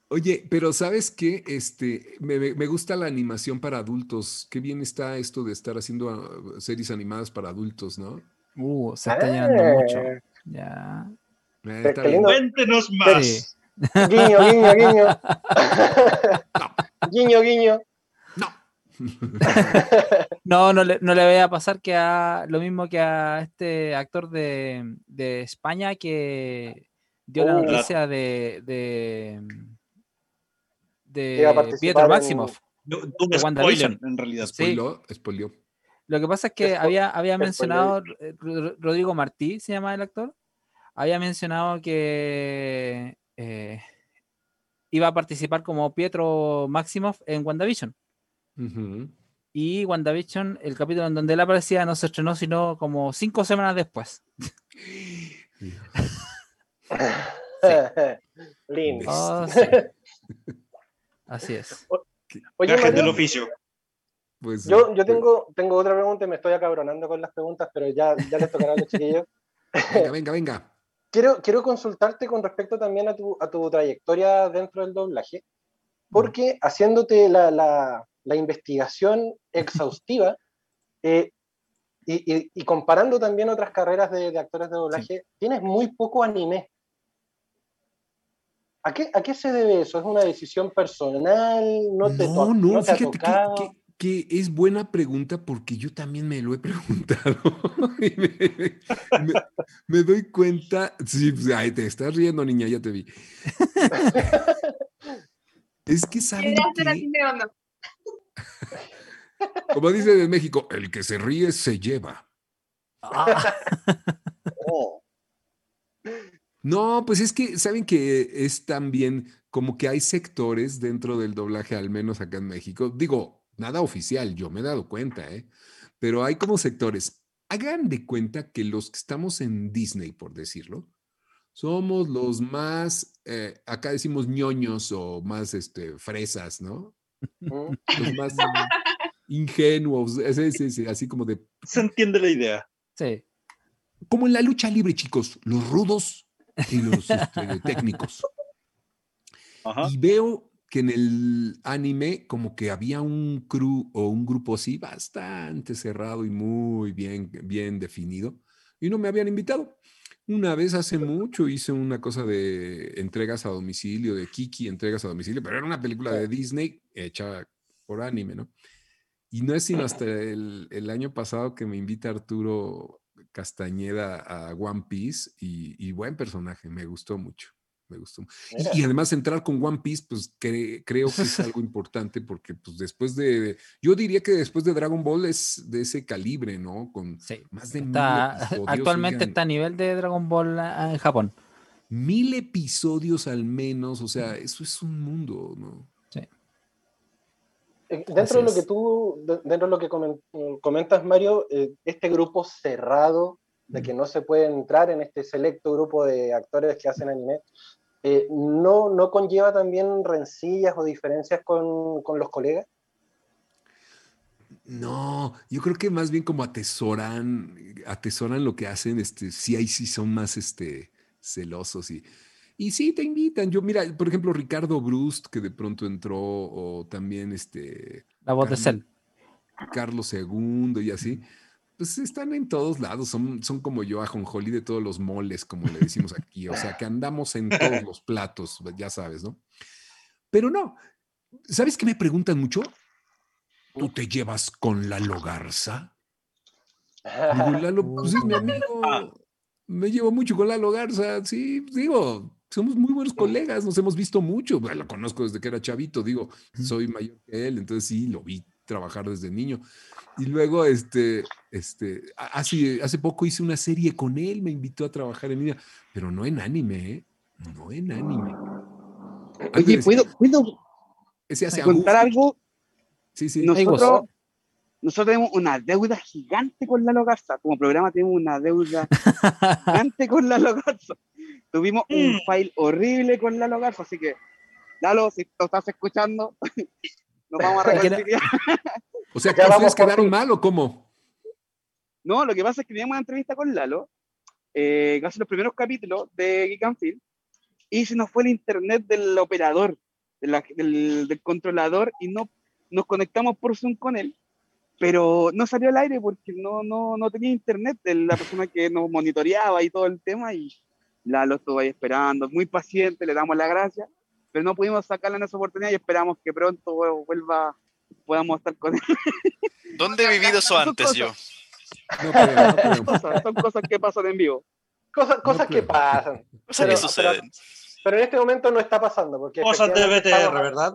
Oye, pero ¿sabes qué? Este, me, gusta la animación para adultos. Qué bien está esto de estar haciendo ah, series animadas para adultos, ¿no? Uh, se está llenando mucho. Eh, Ya. Eh. Cuéntenos más. Sí. Guiño, guiño, guiño. guiño, guiño. No. No, le, no le voy a pasar que a lo mismo que a este actor de, de España que dio la noticia de, de, de Pietro en- Maximoff. De- de spoiler, WandaVision. en realidad. Sí. Spoiló, spoileó. Lo que pasa es que había, había mencionado, eh, Ro- Rodrigo Martí, se llama el actor, había mencionado que eh, iba a participar como Pietro Maximoff en WandaVision. Ujú. Y WandaVision, el capítulo en donde él aparecía, no se estrenó sino como cinco semanas después. Lindo. Oh, sí. Así es. Oye, Mario, del oficio. Pues, yo, yo eh, tengo, tengo otra pregunta y me estoy acabronando con las preguntas, pero ya, ya les tocará a los chiquillos. Venga, venga, venga. Quiero, quiero consultarte con respecto también a tu, a tu trayectoria dentro del doblaje, porque haciéndote la, la, la investigación exhaustiva eh, y, y- y comparando también otras carreras de, de actores de doblaje, tienes muy poco anime. ¿A qué, ¿A qué se debe eso? ¿Es una decisión personal? ¿No te, to- No, no, no te ha que, tocado? que- que es buena pregunta porque yo también me lo he preguntado. Y me, me- me doy cuenta. Sí, pues, ay, te estás riendo, niña, ya te vi. Es que saben como dicen en México, el que se ríe se lleva. Ah, Oh, No, pues es que saben que es también como que hay sectores dentro del doblaje, al menos acá en México. Digo, nada oficial, yo me he dado cuenta, ¿eh? Pero hay como sectores. Hagan de cuenta que los que estamos en Disney, por decirlo, somos los más, eh, acá decimos ñoños o más este, fresas, ¿no? Los más ingenuos, sí, sí, sí, así como de Se entiende la idea. sí. como en la lucha libre, chicos, los rudos y los este, técnicos. Ajá. Y veo que en el anime como que había un crew o un grupo así bastante cerrado y muy bien, bien definido y no me habían invitado. Una vez hace mucho hice una cosa de entregas a domicilio, de Kiki, entregas a domicilio, pero era una película de Disney hecha por anime, ¿no? Y no es sino hasta el, el año pasado que me invita Arturo Castañeda a One Piece y, y buen personaje, me gustó mucho, me gustó. Y- además entrar con One Piece, pues cre- creo que es algo importante porque pues después de, yo diría que después de Dragon Ball es de ese calibre, ¿no? Con Sí. más de mil episodios, actualmente oigan, está a nivel de Dragon Ball ah, en Japón. mil episodios al menos, o sea, eso es un mundo, ¿no? Eh, Dentro Así de lo que tú, de- dentro de lo que comen- comentas, Mario, eh, este grupo cerrado de que no se puede entrar en este selecto grupo de actores que hacen anime, eh, ¿no, ¿no conlleva también rencillas o diferencias con, con los colegas? No, yo creo que más bien como atesoran, atesoran lo que hacen, este, sí, ahí sí son más este, celosos y, y sí te invitan. Yo, mira, por ejemplo, Ricardo Brust, que de pronto entró, o también este La voz de Carmen- Cell. Carlos II y así, pues están en todos lados, son, son como yo, ajonjolí de todos los moles, como le decimos aquí, o sea, que andamos en todos los platos, ya sabes, ¿no? Pero no, ¿sabes qué me preguntan mucho? ¿Tú te llevas con Lalo Garza? Digo, Lalo, pues es mi amigo. Me llevo mucho con Lalo Garza, sí, digo, somos muy buenos colegas, nos hemos visto mucho, bueno, lo conozco desde que era chavito, digo, soy mayor que él, entonces sí, lo vi trabajar desde niño. Y luego, este, este, a- hace, hace poco hice una serie con él, me invitó a trabajar en línea, pero no en anime, ¿eh? No en anime. Oye, Antes, ¿puedo, puedo ese hace contar algo? Sí, sí. Nosotros, nosotros tenemos una deuda gigante con Lalo Garza. Como programa tenemos una deuda gigante con Lalo Garza. Tuvimos un Mm. file horrible con Lalo Garza, así que, Lalo, si lo estás escuchando, nos vamos a reconciliar. O sea, ¿que vamos ustedes quedaron mal o cómo? No, lo que pasa es que teníamos una entrevista con Lalo, eh, casi los primeros capítulos de Geek and Film, y se nos fue el internet del operador, de la- del, del controlador, y no nos conectamos por Zoom con él, pero no salió al aire porque no, no, no tenía internet de la persona que nos monitoreaba y todo el tema, y Lalo estuvo ahí esperando, muy paciente, le damos la gracia, pero no pudimos sacarle en esa oportunidad y esperamos que pronto vuelva, podamos estar con él. ¿Dónde he vivido eso antes yo? No creo, no creo. Cosas- son cosas que pasan en vivo. Cosas, cosas que pasan. Cosas Pero- que suceden. Pero en este momento no está pasando, porque Cosas de BTR, ¿verdad?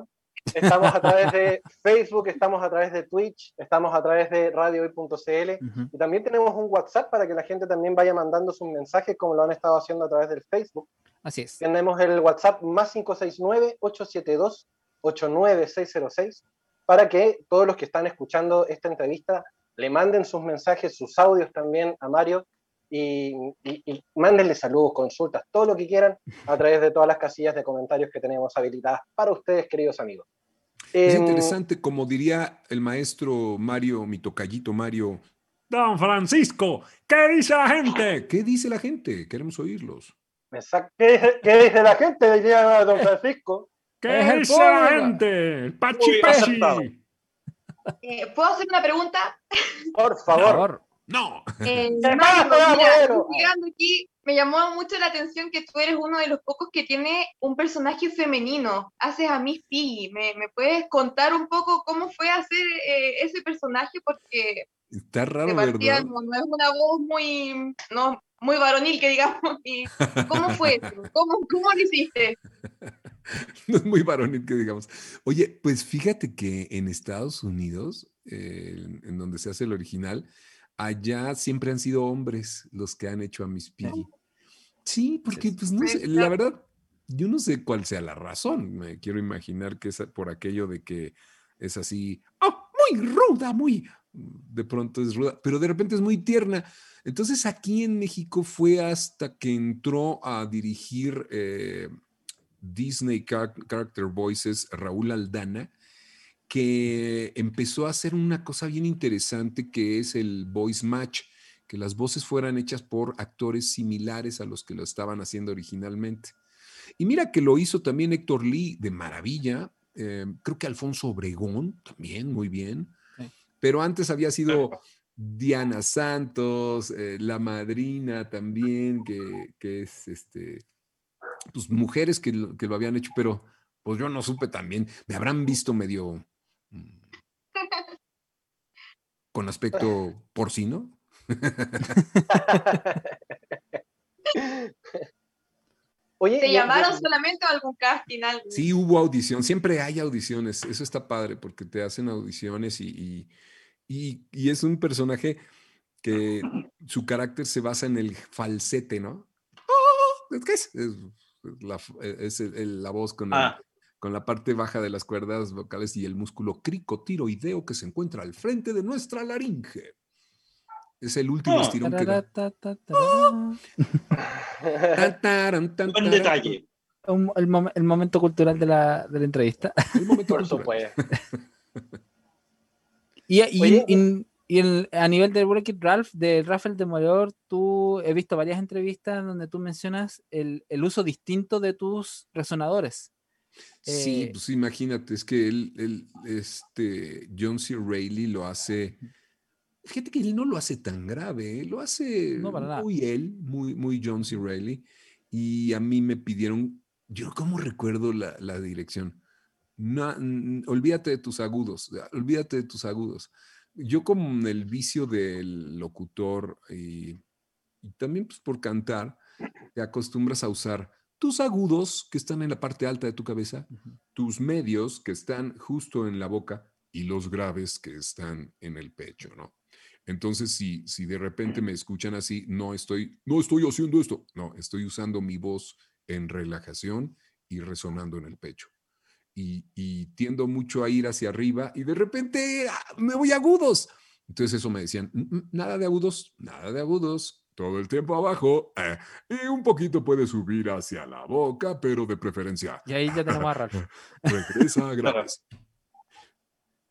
Estamos a través de Facebook, estamos a través de Twitch, estamos a través de radiohoy.cl y también tenemos un WhatsApp para que la gente también vaya mandando sus mensajes como lo han estado haciendo a través del Facebook. Así es. Tenemos el WhatsApp más 569-872-89606 para que todos los que están escuchando esta entrevista le manden sus mensajes, sus audios también a Mario y, y, y mándenle saludos, consultas, todo lo que quieran a través de todas las casillas de comentarios que tenemos habilitadas para ustedes, queridos amigos. Es Em, interesante, como diría el maestro Mario, mi tocallito Mario. Don Francisco, ¿qué dice la gente? ¿Qué dice la gente? Queremos oírlos. ¿Qué dice, qué dice la gente? Diría don Francisco. ¿Qué Es el dice la gente? El Muy acertado. Eh, ¿Puedo hacer una pregunta? Por Por favor. No. Eh, ¡Se Mario, pasa, mira, abuelo! llegando aquí, me llamó mucho la atención que tú eres uno de los pocos que tiene un personaje femenino. Haces a Miss Piggy. ¿Me, me puedes contar un poco cómo fue hacer eh, ese personaje? Porque Está raro, ¿verdad? no, no es una voz muy, no, muy varonil, que digamos. y ¿Cómo fue eso? ¿Cómo, ¿Cómo lo hiciste? No es muy varonil que digamos. Oye, pues fíjate que en Estados Unidos, eh, en, en donde se hace el original, allá siempre han sido hombres los que han hecho a Miss Piggy. Sí, porque pues no sé, la verdad, yo no sé cuál sea la razón. Me quiero imaginar que es por aquello de que es así, "Oh, muy ruda, muy, de pronto es ruda, pero de repente es muy tierna. Entonces aquí en México fue hasta que entró a dirigir eh, Disney Char- Character Voices Raúl Aldana, que empezó a hacer una cosa bien interesante que es el voice match, que las voces fueran hechas por actores similares a los que lo estaban haciendo originalmente. Y mira que lo hizo también Héctor Lee de maravilla, eh, creo que Alfonso Obregón también, muy bien, Sí. pero antes había sido Diana Santos, eh, la madrina también, que, que es este, pues mujeres que lo, que lo habían hecho, pero pues yo no supe también, me habrán visto medio mm, con aspecto porcino. Oye, ¿Te llamaron solamente o algún casting? Algo? Sí, hubo audición, siempre hay audiciones, eso está padre porque te hacen audiciones y, y, y- y es un personaje que su carácter se basa en el falsete, ¿no? ¡Oh! ¿Qué es? Es, la, f- es el- el- la voz con, el- Ah. Con la parte baja de las cuerdas vocales y el músculo cricotiroideo que se encuentra al frente de nuestra laringe. Es el último Ah. estirón que da. Buen detalle. Un- el, mom- el momento cultural de la, de la entrevista. El momento Por cultural. supuesto. Y, y- Oye, y- y el- a nivel del Break It Ralph, de Rafael de Mayor, tú he visto varias entrevistas donde tú mencionas el, el uso distinto de tus resonadores. Sí, Eh, pues imagínate, es que él, él, este, John C. Reilly lo hace, fíjate que él no lo hace tan grave, ¿eh? lo hace No, muy él, muy, muy John C. Reilly, y a mí me pidieron, yo cómo recuerdo la, la dirección, no, olvídate de tus agudos, olvídate de tus agudos. Yo con el vicio del locutor y, y también pues por cantar, te acostumbras a usar tus agudos que están en la parte alta de tu cabeza, tus medios que están justo en la boca y los graves que están en el pecho, ¿no? Entonces, si, si de repente me escuchan así, no estoy, no estoy haciendo esto, no, estoy usando mi voz en relajación y resonando en el pecho. Y, y tiendo mucho a ir hacia arriba y de repente ¡ah! me voy agudos. Entonces eso me decían, "Mm, mm, nada de agudos, nada de agudos, todo el tiempo abajo eh, y un poquito puede subir hacia la boca, pero de preferencia y ahí ya tenemos a Ralph. regresa a graves.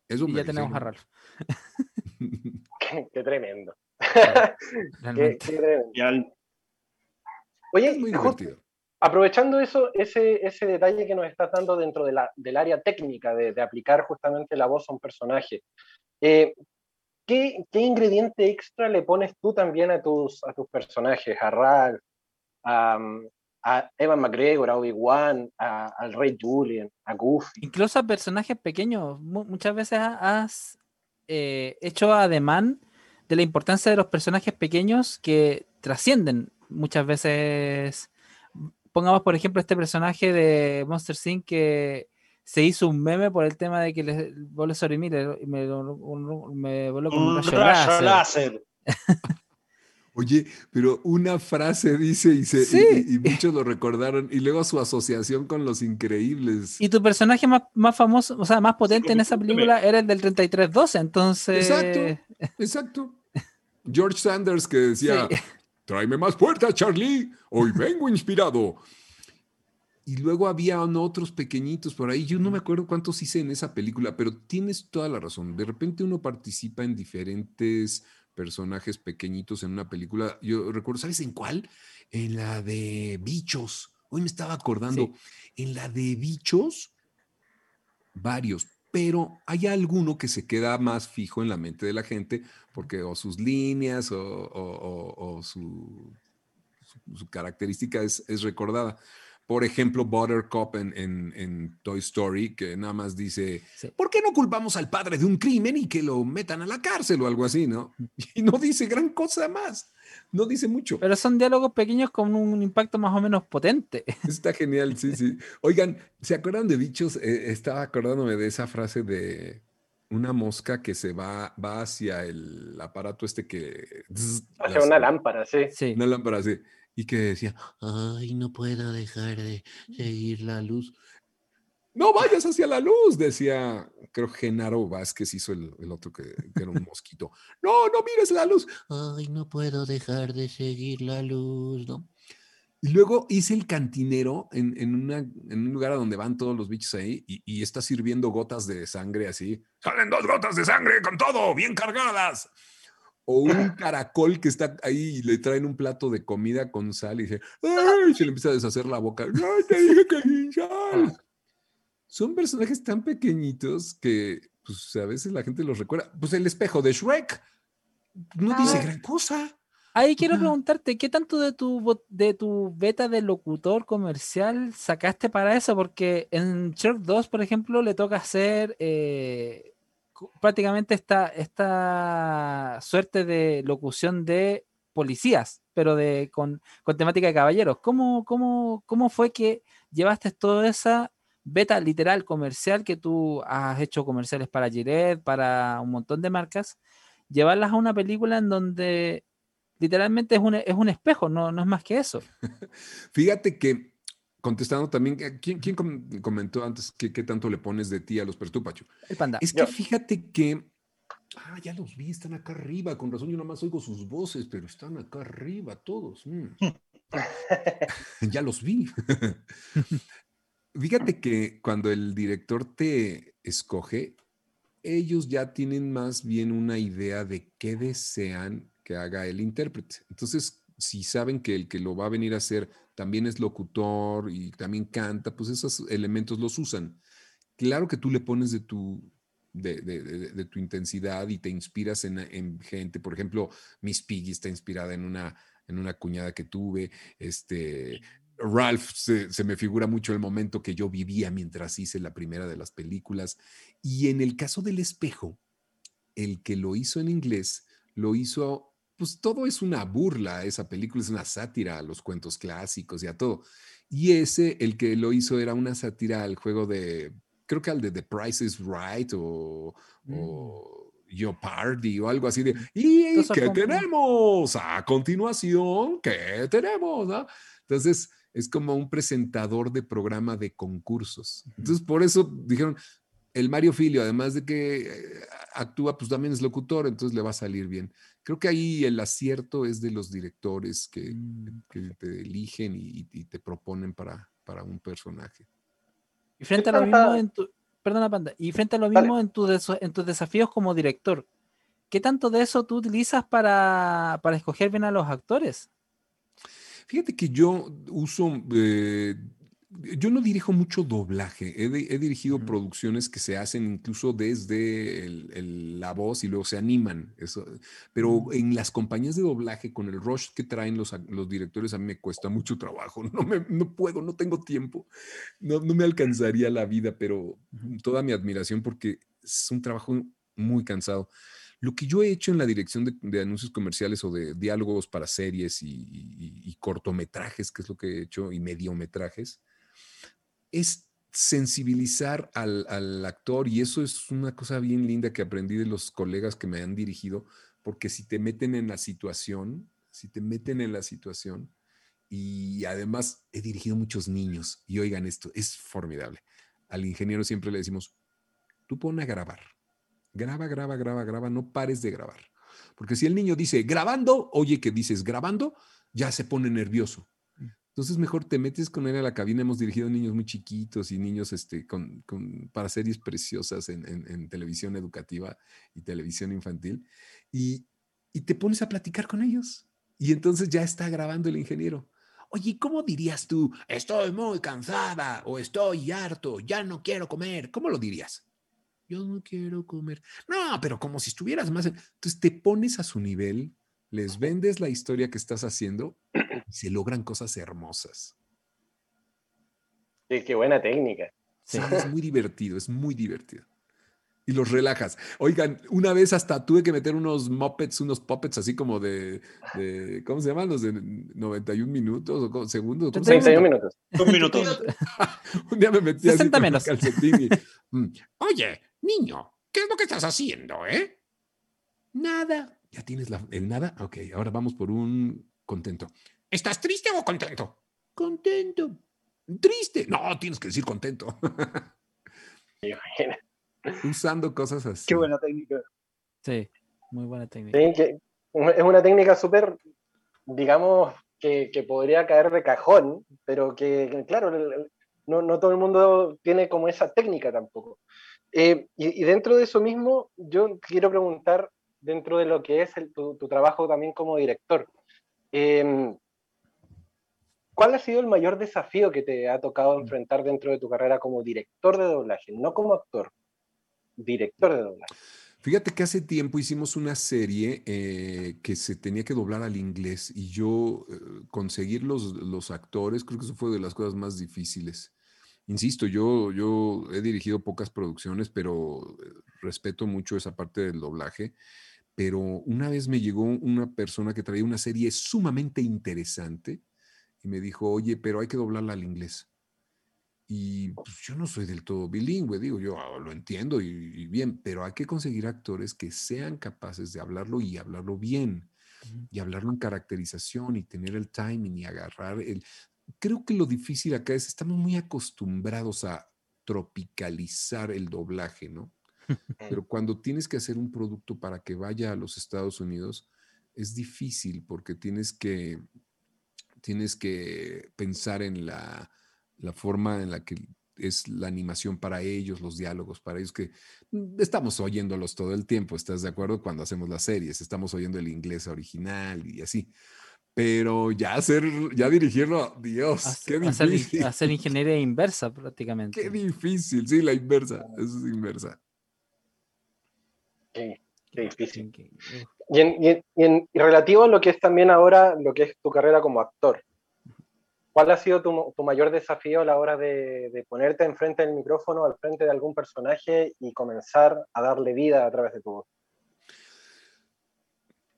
Eso Y ya tenemos a. Ralph. qué, qué tremendo. Qué, tremendo. Oye, Es muy justo- aprovechando eso, ese, ese detalle que nos estás dando dentro de la, del área técnica de, de aplicar justamente la voz a un personaje, eh, ¿qué, ingrediente extra le pones tú también a tus, personajes? A Ralph, a, Evan McGregor, a Obi-Wan, al Rey Julian, a Goofy. Incluso a personajes pequeños. mu- muchas veces ha- has eh, hecho ademán de la importancia de los personajes pequeños que trascienden muchas veces. Pongamos, por ejemplo, este personaje de Monster Inc. que se hizo un meme por el tema de que le voló sobre mí me, me voló con un un rayo rayo láser. láser. Oye, pero una frase dice y, se, y- Sí. y- y muchos lo recordaron y luego su asociación con los increíbles. Y tu personaje más, más famoso, o sea, más potente en esa película era el del 3312, entonces... Exacto, exacto. George Sanders que decía, Sí. tráeme más puertas, Charlie, hoy vengo inspirado. Y luego había otros pequeñitos por ahí, yo no me acuerdo cuántos hice en esa película, pero tienes toda la razón. De repente uno participa en diferentes personajes pequeñitos en una película. Yo recuerdo, ¿sabes en cuál? En la de Bichos. Hoy me estaba acordando. En la de Bichos, varios, pero hay alguno que se queda más fijo en la mente de la gente porque o sus líneas o, o- o- o su, su- su característica es, es recordada. Por ejemplo, Buttercup en, en- en Toy Story, que nada más dice, Sí. ¿por qué no culpamos al padre de un crimen y que lo metan a la cárcel o algo así, no? Y no dice gran cosa más, no dice mucho. Pero son diálogos pequeños con un impacto más o menos potente. Está genial, sí, sí. Oigan, ¿se acuerdan de bichos? Eh, estaba acordándome de esa frase de una mosca que se va, va hacia el aparato este que... Hacia las- una lámpara, sí. Sí. Una lámpara así. Y que decía, ay, no puedo dejar de seguir la luz. No vayas hacia la luz, decía, creo Genaro Vázquez hizo el, el otro que, que era un mosquito. No, no mires la luz. Ay, no puedo dejar de seguir la luz, ¿no? Y luego hice el cantinero en, en, una, en un lugar a donde van todos los bichos ahí y, y está sirviendo gotas de sangre así. Salen dos gotas de sangre con todo, bien cargadas. O un caracol que está ahí y le traen un plato de comida con sal y dice, ¡ay! Se le empieza a deshacer la boca. ¡Ay, te dije que sin sal! Son personajes tan pequeñitos que pues, a veces la gente los recuerda. Pues el espejo de Shrek no dice Ah. gran cosa. Ahí quiero preguntarte, ¿qué tanto de tu, de tu beta de locutor comercial sacaste para eso? Porque en Shrek 2, por ejemplo, le toca hacer eh, prácticamente esta, esta suerte de locución de policías, pero de, con, con temática de caballeros. ¿Cómo, cómo, ¿Cómo fue que llevaste toda esa beta literal comercial que tú has hecho comerciales para Gillette, para un montón de marcas? Llevarlas a una película en donde literalmente es un, es un espejo, no, no es más que eso. Fíjate que, contestando también, eh, ¿quién, quién com- comentó antes que qué tanto le pones de ti a los Pertupacho? El panda. Es que Yo. fíjate que. Ah, ya los vi, están acá arriba. Con razón, yo nada más oigo sus voces, pero están acá arriba todos. mm. ya los vi. Fíjate que cuando el director te escoge, ellos ya tienen más bien una idea de qué desean que haga el intérprete. Entonces, si saben que el que lo va a venir a hacer también es locutor y también canta, pues esos elementos los usan. Claro que tú le pones de tu, de, tu intensidad y te inspiras en, en gente. Por ejemplo, Miss Piggy está inspirada en una, en una cuñada que tuve. Este, Ralph se me figura mucho el momento que yo vivía mientras hice la primera de las películas. Y en el caso del espejo, el que lo hizo en inglés, lo hizo, pues todo es una burla, esa película es una sátira a los cuentos clásicos y a todo. Y ese, el que lo hizo era una sátira al juego de, creo que al de The Price is Right o, o Jeopardy o algo así de, ¿y Entonces, qué tenemos? A continuación, ¿qué tenemos? ¿no? Entonces, es como un presentador de programa de concursos. Entonces, por eso dijeron, el Mario Filio, además de que eh, actúa, pues también es locutor, entonces le va a salir bien. Creo que ahí el acierto es de los directores que, Mm. que te eligen y, y te proponen para, para un personaje. Y frente ¿Qué a lo mismo en tu, perdona, panda, y frente a lo mismo en, tu en tus desafíos como director, ¿qué tanto de eso tú utilizas para, para escoger bien a los actores? Fíjate que yo uso, eh, yo no dirijo mucho doblaje, he, he dirigido Ujú. producciones que se hacen incluso desde el- el- la voz y luego se animan, eso, pero Mm. en las compañías de doblaje con el rush que traen los, los directores a mí me cuesta mucho trabajo, no, me, no puedo, no tengo tiempo, no, no me alcanzaría la vida, pero Ujú. toda mi admiración porque es un trabajo muy cansado. Lo que yo he hecho en la dirección de, de anuncios comerciales o de diálogos para series y, y- y cortometrajes, que es lo que he hecho, y mediometrajes, es sensibilizar al, al actor y eso es una cosa bien linda que aprendí de los colegas que me han dirigido, porque si te meten en la situación, si te meten en la situación, y además he dirigido muchos niños, y oigan esto, es formidable. Al ingeniero siempre le decimos, tú pon a grabar, graba, graba, graba, graba, no pares de grabar. Porque si el niño dice grabando, oye que dices grabando, ya se pone nervioso. Entonces mejor te metes con él a la cabina. Hemos dirigido niños muy chiquitos y niños este, para series preciosas en, en- en televisión educativa y televisión infantil. Y, te pones a platicar con ellos. Y entonces ya está grabando el ingeniero. Oye, ¿cómo dirías tú? Estoy muy cansada o estoy harto, ya no quiero comer. ¿Cómo lo dirías? yo no quiero comer. No, pero como si estuvieras más. Entonces te pones a su nivel, les vendes la historia que estás haciendo y se logran cosas hermosas. Sí, qué buena técnica. Sí, es muy divertido, es muy divertido. Y los relajas. Oigan, una vez hasta tuve que meter unos mopeds, unos puppets así como de, de ¿cómo se llaman? Los de 91 minutos o segundos. ¿cómo se llama? 31 minutos. Un minuto. Un día me metí así 60 con un menos. calcetín y, mm, Oye, niño, ¿qué es lo que estás haciendo, eh? Nada. ¿Ya tienes la- el nada? Ok, ahora vamos por un contento. ¿Estás triste o contento? Contento. Triste. No, tienes que decir contento. Usando cosas así. Qué buena técnica. Sí, muy buena técnica. Sí, que es una técnica súper, digamos, que, que podría caer de cajón, pero que, que, claro, el- el- no, no todo el mundo tiene como esa técnica tampoco. Eh, y, y dentro de eso mismo, yo quiero preguntar, dentro de lo que es el- tu, tu trabajo también como director, em, ¿cuál ha sido el mayor desafío que te ha tocado enfrentar dentro de tu carrera como director de doblaje? No como actor, director de doblaje. Fíjate que hace tiempo hicimos una serie eh, que se tenía que doblar al inglés y yo eh, conseguir los, los actores, creo que eso fue de las cosas más difíciles. Insisto, yo, yo he dirigido pocas producciones, pero eh, respeto mucho esa parte del doblaje. Pero una vez me llegó una persona que traía una serie sumamente interesante y me dijo, oye, pero hay que doblarla al inglés. Y pues, yo no soy del todo bilingüe, digo, yo ah, lo entiendo y, y bien, pero hay que conseguir actores que sean capaces de hablarlo y hablarlo bien, y hablarlo en caracterización y tener el timing y agarrar el... Creo que lo difícil acá es, estamos muy acostumbrados a tropicalizar el doblaje, ¿no? Pero cuando tienes que hacer un producto para que vaya a los Estados Unidos, es difícil porque tienes que, tienes que pensar en la, la forma en la que es la animación para ellos, los diálogos para ellos, que estamos oyéndolos todo el tiempo, ¿estás de acuerdo? Cuando hacemos las series, estamos oyendo el inglés original y así. Pero ya hacer, ya dirigirlo, Dios, qué Hacer, hacer, difícil. hacer ingeniería inversa prácticamente. Qué difícil, sí, la inversa, eso es inversa. Sí, qué difícil. Y, en, y en- y en- y relativo a lo que es también ahora, lo que es tu carrera como actor, ¿cuál ha sido tu, tu mayor desafío a la hora de, de ponerte enfrente del micrófono, al frente de algún personaje y comenzar a darle vida a través de tu voz?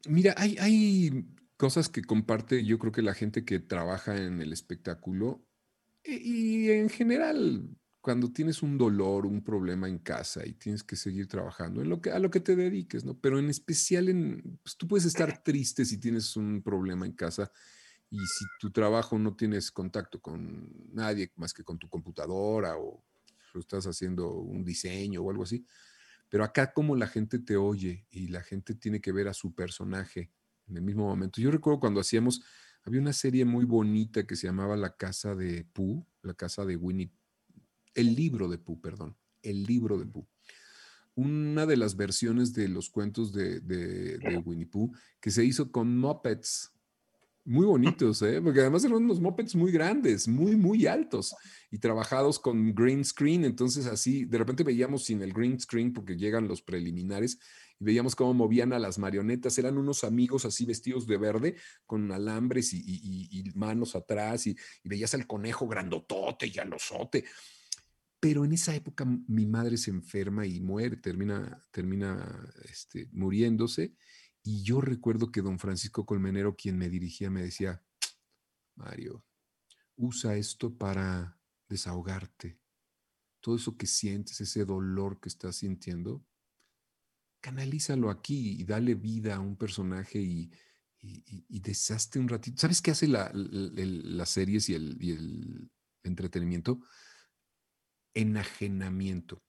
Mira, hay, hay cosas que comparte, yo creo que la gente que trabaja en el espectáculo e- y en general, cuando tienes un dolor, un problema en casa y tienes que seguir trabajando en lo que, a lo que te dediques, ¿no? Pero en especial en, pues tú puedes estar triste si tienes un problema en casa y si tu trabajo no tienes contacto con nadie más que con tu computadora o estás haciendo un diseño o algo así. Pero acá como la gente te oye y la gente tiene que ver a su personaje en el mismo momento. Yo recuerdo cuando hacíamos, había una serie muy bonita que se llamaba La Casa de Pooh, La Casa de Winnie, el libro de Pooh, perdón, el libro de Pooh. Una de las versiones de los cuentos de, de, de Winnie Pooh que se hizo con Muppets. Muy bonitos, ¿eh? Porque además eran unos mopeds muy grandes, muy, muy altos y trabajados con green screen. Entonces, así, de repente veíamos sin el green screen porque llegan los preliminares y veíamos cómo movían a las marionetas. Eran unos amigos así vestidos de verde con alambres y, y- y- manos atrás y, y veías al conejo grandotote y al osote. Pero en esa época mi madre se enferma y muere, termina, termina este, muriéndose. Y yo recuerdo que don Francisco Colmenero, quien me dirigía, me decía, Mario, usa esto para desahogarte. Todo eso que sientes, ese dolor que estás sintiendo, canalízalo aquí y dale vida a un personaje y, y, deshazte un ratito. ¿Sabes qué hace la- las series y el entretenimiento? Enajenamiento.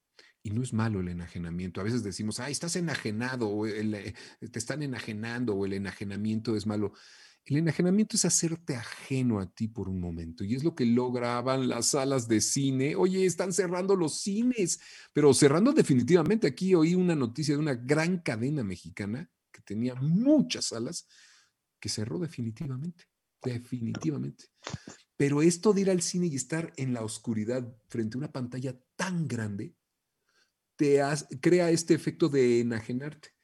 Y no es malo el enajenamiento. A veces decimos, ay, estás enajenado, o eh, te están enajenando, o el enajenamiento es malo. El enajenamiento es hacerte ajeno a ti por un momento. Y es lo que lograban las salas de cine. Oye, están cerrando los cines, pero cerrando definitivamente. Aquí oí una noticia de una gran cadena mexicana que tenía muchas salas que cerró definitivamente. Definitivamente. Pero esto de ir al cine y estar en la oscuridad frente a una pantalla tan grande, te crea este efecto de enajenarte.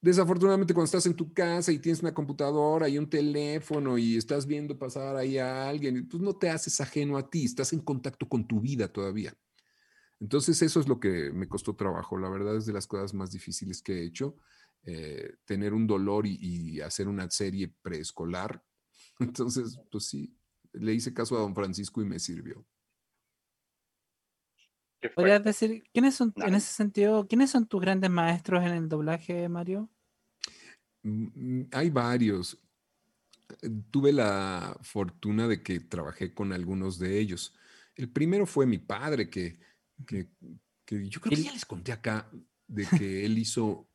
Desafortunadamente, cuando estás en tu casa y tienes una computadora y un teléfono y estás viendo pasar ahí a alguien, pues no te haces ajeno a ti, estás en contacto con tu vida todavía. Entonces, eso es lo que me costó trabajo. La verdad es de las cosas más difíciles que he hecho, eh, tener un dolor y, y hacer una serie preescolar. Entonces, pues sí, le hice caso a don Francisco y me sirvió. ¿Podrías decir, quiénes son, en ese sentido, quiénes son tus grandes maestros en el doblaje, Mario? Mm, Hay varios. Tuve la fortuna de que trabajé con algunos de ellos. El primero fue mi padre, que, que, que yo creo que ya les conté acá de que él hizo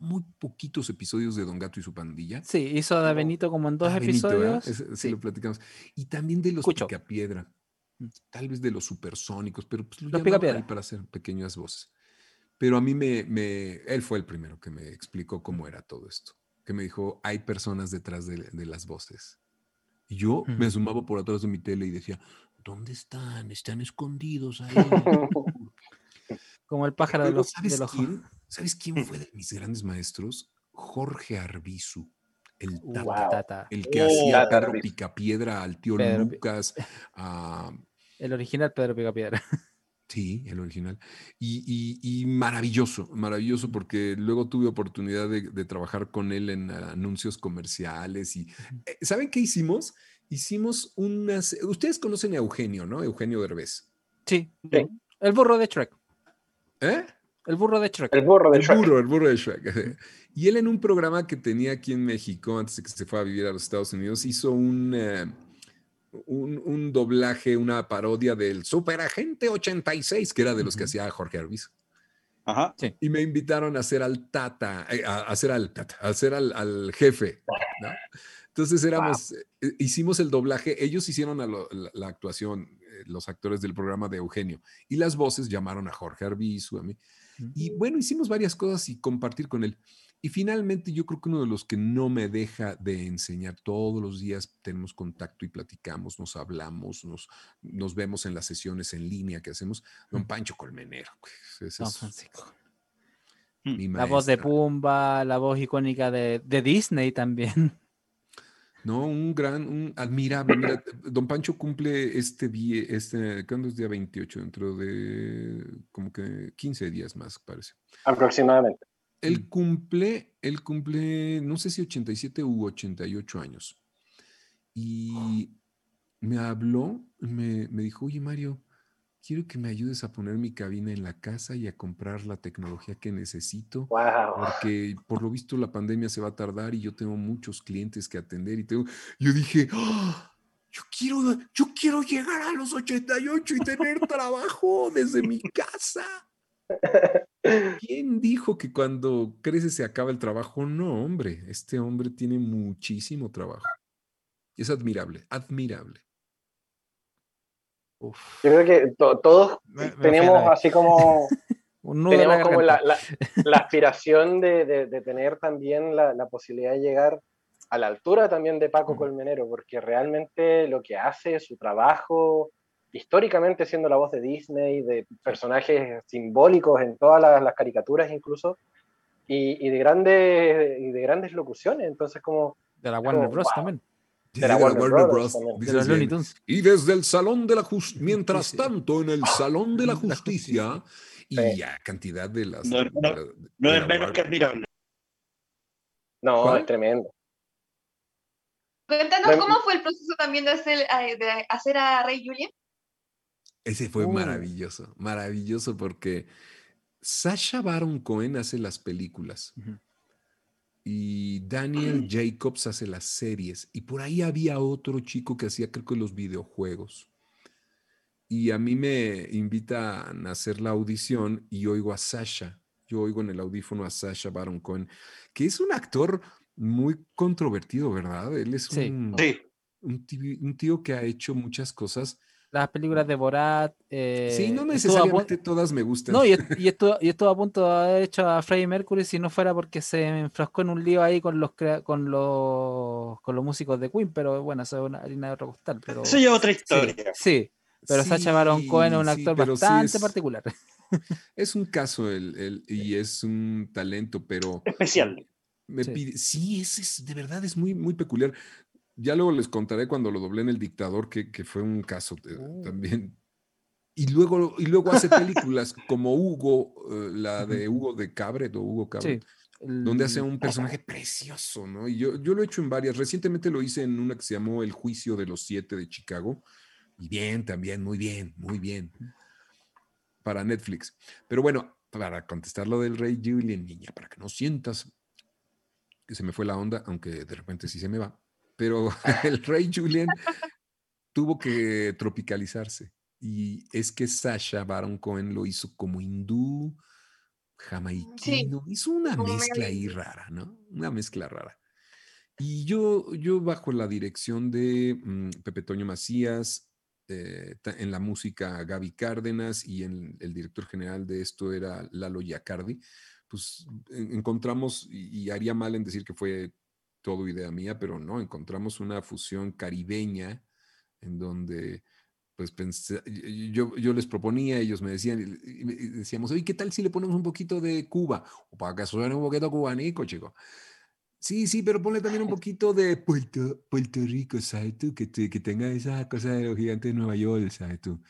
muy poquitos episodios de Don Gato y su pandilla. Sí, hizo a Benito como en dos episodios. Ese- sí, Sí. lo platicamos. Y también de los Escucho. Picapiedra. Tal vez de los supersónicos, pero pues lo Los ahí para hacer pequeñas voces. Pero a mí me, me, él fue el primero que me explicó cómo era todo esto. Que me dijo, hay personas detrás de, de las voces. Y yo me Mm. asomaba por atrás de mi tele y decía, ¿dónde están? Están escondidos ahí. Como el pájaro de Luego, los, ¿sabes, de los- quién? ¿Sabes quién fue de mis grandes maestros? Jorge Arbizu, el Uh, Tata. Wow. El que Oh, hacía Pedro. Picapiedra al tío Pedro Lucas, a- El original Pedro Picapiedra. sí, el original. Y, y- y maravilloso, maravilloso, porque luego tuve oportunidad de, de trabajar con él en anuncios comerciales. y eh, ¿Saben qué hicimos? Hicimos unas... Ustedes conocen a Eugenio, ¿no? Eugenio Derbez. Sí. Sí. El burro de Shrek. ¿Eh? El burro de Shrek. El burro de El Shrek. burro, el burro de Shrek. Y él en un programa que tenía aquí en México, antes de que se fuera a vivir a los Estados Unidos, hizo un, eh, un, un doblaje, una parodia del Superagente 86, que era de los que hacía Jorge Arbizu. Ajá. Y me invitaron a hacer al Tata, eh, a, hacer al Tata, a hacer al, al jefe. ¿no? Entonces éramos, eh, hicimos el doblaje, ellos hicieron a lo- la, la actuación, eh, los actores del programa de Eugenio, y las voces llamaron a Jorge Arbizu, a mí. Y bueno, hicimos varias cosas y compartir con él. Y finalmente yo creo que uno de los que no me deja de enseñar todos los días, tenemos contacto y platicamos, nos hablamos, nos, nos vemos en las sesiones en línea que hacemos, don Pancho Colmenero. pues, ese Don es Francisco. mi La voz de. Pumba, la voz icónica de, de Disney también. No, un gran, un admirable. Mira, don Pancho cumple este día, este, ¿cuándo es día 28? Dentro de como que 15 días más, parece. Aproximadamente. Él cumple, él cumple, no sé si 87 u 88 años. Y me habló, me, me dijo, oye Mario, quiero que me ayudes a poner mi cabina en la casa y a comprar la tecnología que necesito Wow. porque por lo visto la pandemia se va a tardar y yo tengo muchos clientes que atender y tengo, yo dije, "Ah, yo quiero, yo quiero llegar a los 88 y tener trabajo desde mi casa. ¿Quién dijo que cuando crece se acaba el trabajo? No, hombre, este hombre tiene muchísimo trabajo. Es admirable, admirable. Yo creo que to- todos Me- me la- así como, en la como la, la- la aspiración de, de- de tener también la, la posibilidad de llegar a la altura también de Paco. Colmenero, porque realmente lo que hace, su trabajo, históricamente siendo la voz de Disney, de personajes simbólicos en todas las, las caricaturas incluso, y, y de grandes, y de grandes locuciones, entonces como De la Warner Oh, Bros. wow. también. De la Warner Brothers también. De dices los. Y desde el Salón de la Justicia, mientras tanto, en el Salón de la Justicia, y ya cantidad de las. No, de no, la- de No la es menos Warner. que admirable. no, ¿Cuál? es tremendo. Cuéntanos cómo fue el proceso también de hacer, eh, de hacer a Rey Julian. Ese fue Uh. maravilloso, maravilloso porque Sasha Baron Cohen hace las películas y Daniel Jacobs hace las series y por ahí había otro chico que hacía creo que los videojuegos. Y a mí me invitan a hacer la audición y oigo a Sasha. Yo oigo en el audífono a Sasha Baron Cohen, que es un actor muy controvertido, ¿verdad? Él es Sí. un, Sí. un tío, un tío que ha hecho muchas cosas. Las películas de Borat. eh, sí, no necesariamente todas me gustan. No, y, y estuvo, y estuvo a punto de haber hecho a Freddie Mercury si no fuera porque se enfrascó en un lío ahí con los con los con los músicos de Queen, pero bueno, eso es una harina de otro costal. Pero, Eso ya otra sí, historia. sí, pero Sacha Baron Cohen es un Sí, actor sí bastante es- particular. Es un caso el, el- y es un talento, pero Especial. me Sí. pide, sí, es, es- de verdad es muy, muy peculiar. Ya luego les contaré cuando lo doblé en El Dictador, que, que fue un caso eh, Oh. también. Y luego, y luego hace películas como Hugo, eh, la de Hugo de Cabret o Hugo Sí. Cabret, donde hace un personaje precioso, ¿no? Y yo, yo lo he hecho en varias. Recientemente lo hice en una que se llamó El Juicio de los Siete de Chicago. Y bien, también, muy bien, muy bien. Para Netflix. Pero bueno, para contestar lo del Rey Julian, niña, para que no sientas que se me fue la onda, aunque de repente sí se me va. Pero el Rey Julian tuvo que tropicalizarse. Y es que Sasha Baron Cohen lo hizo como hindú, jamaiquino. hizo una mezcla ahí rara, ¿no? Una mezcla rara. Y yo, yo bajo la dirección de mm, Pepe Toño Macías, eh, en la música Gaby Cárdenas y en el director general de esto era Lalo Yacardi, pues en- encontramos, y, y haría mal en decir que fue todo idea mía, pero no, encontramos una fusión caribeña en donde pues pensé- yo, yo les proponía, ellos me decían, decíamos, oye, ¿qué tal si le ponemos un poquito de Cuba? O para que suene un poquito cubanico, chico. Sí, sí, pero ponle también un poquito de Puerto, Puerto Rico, ¿sabes tú? Que, que tenga esa cosa de los gigantes de Nueva York, ¿sabes tú?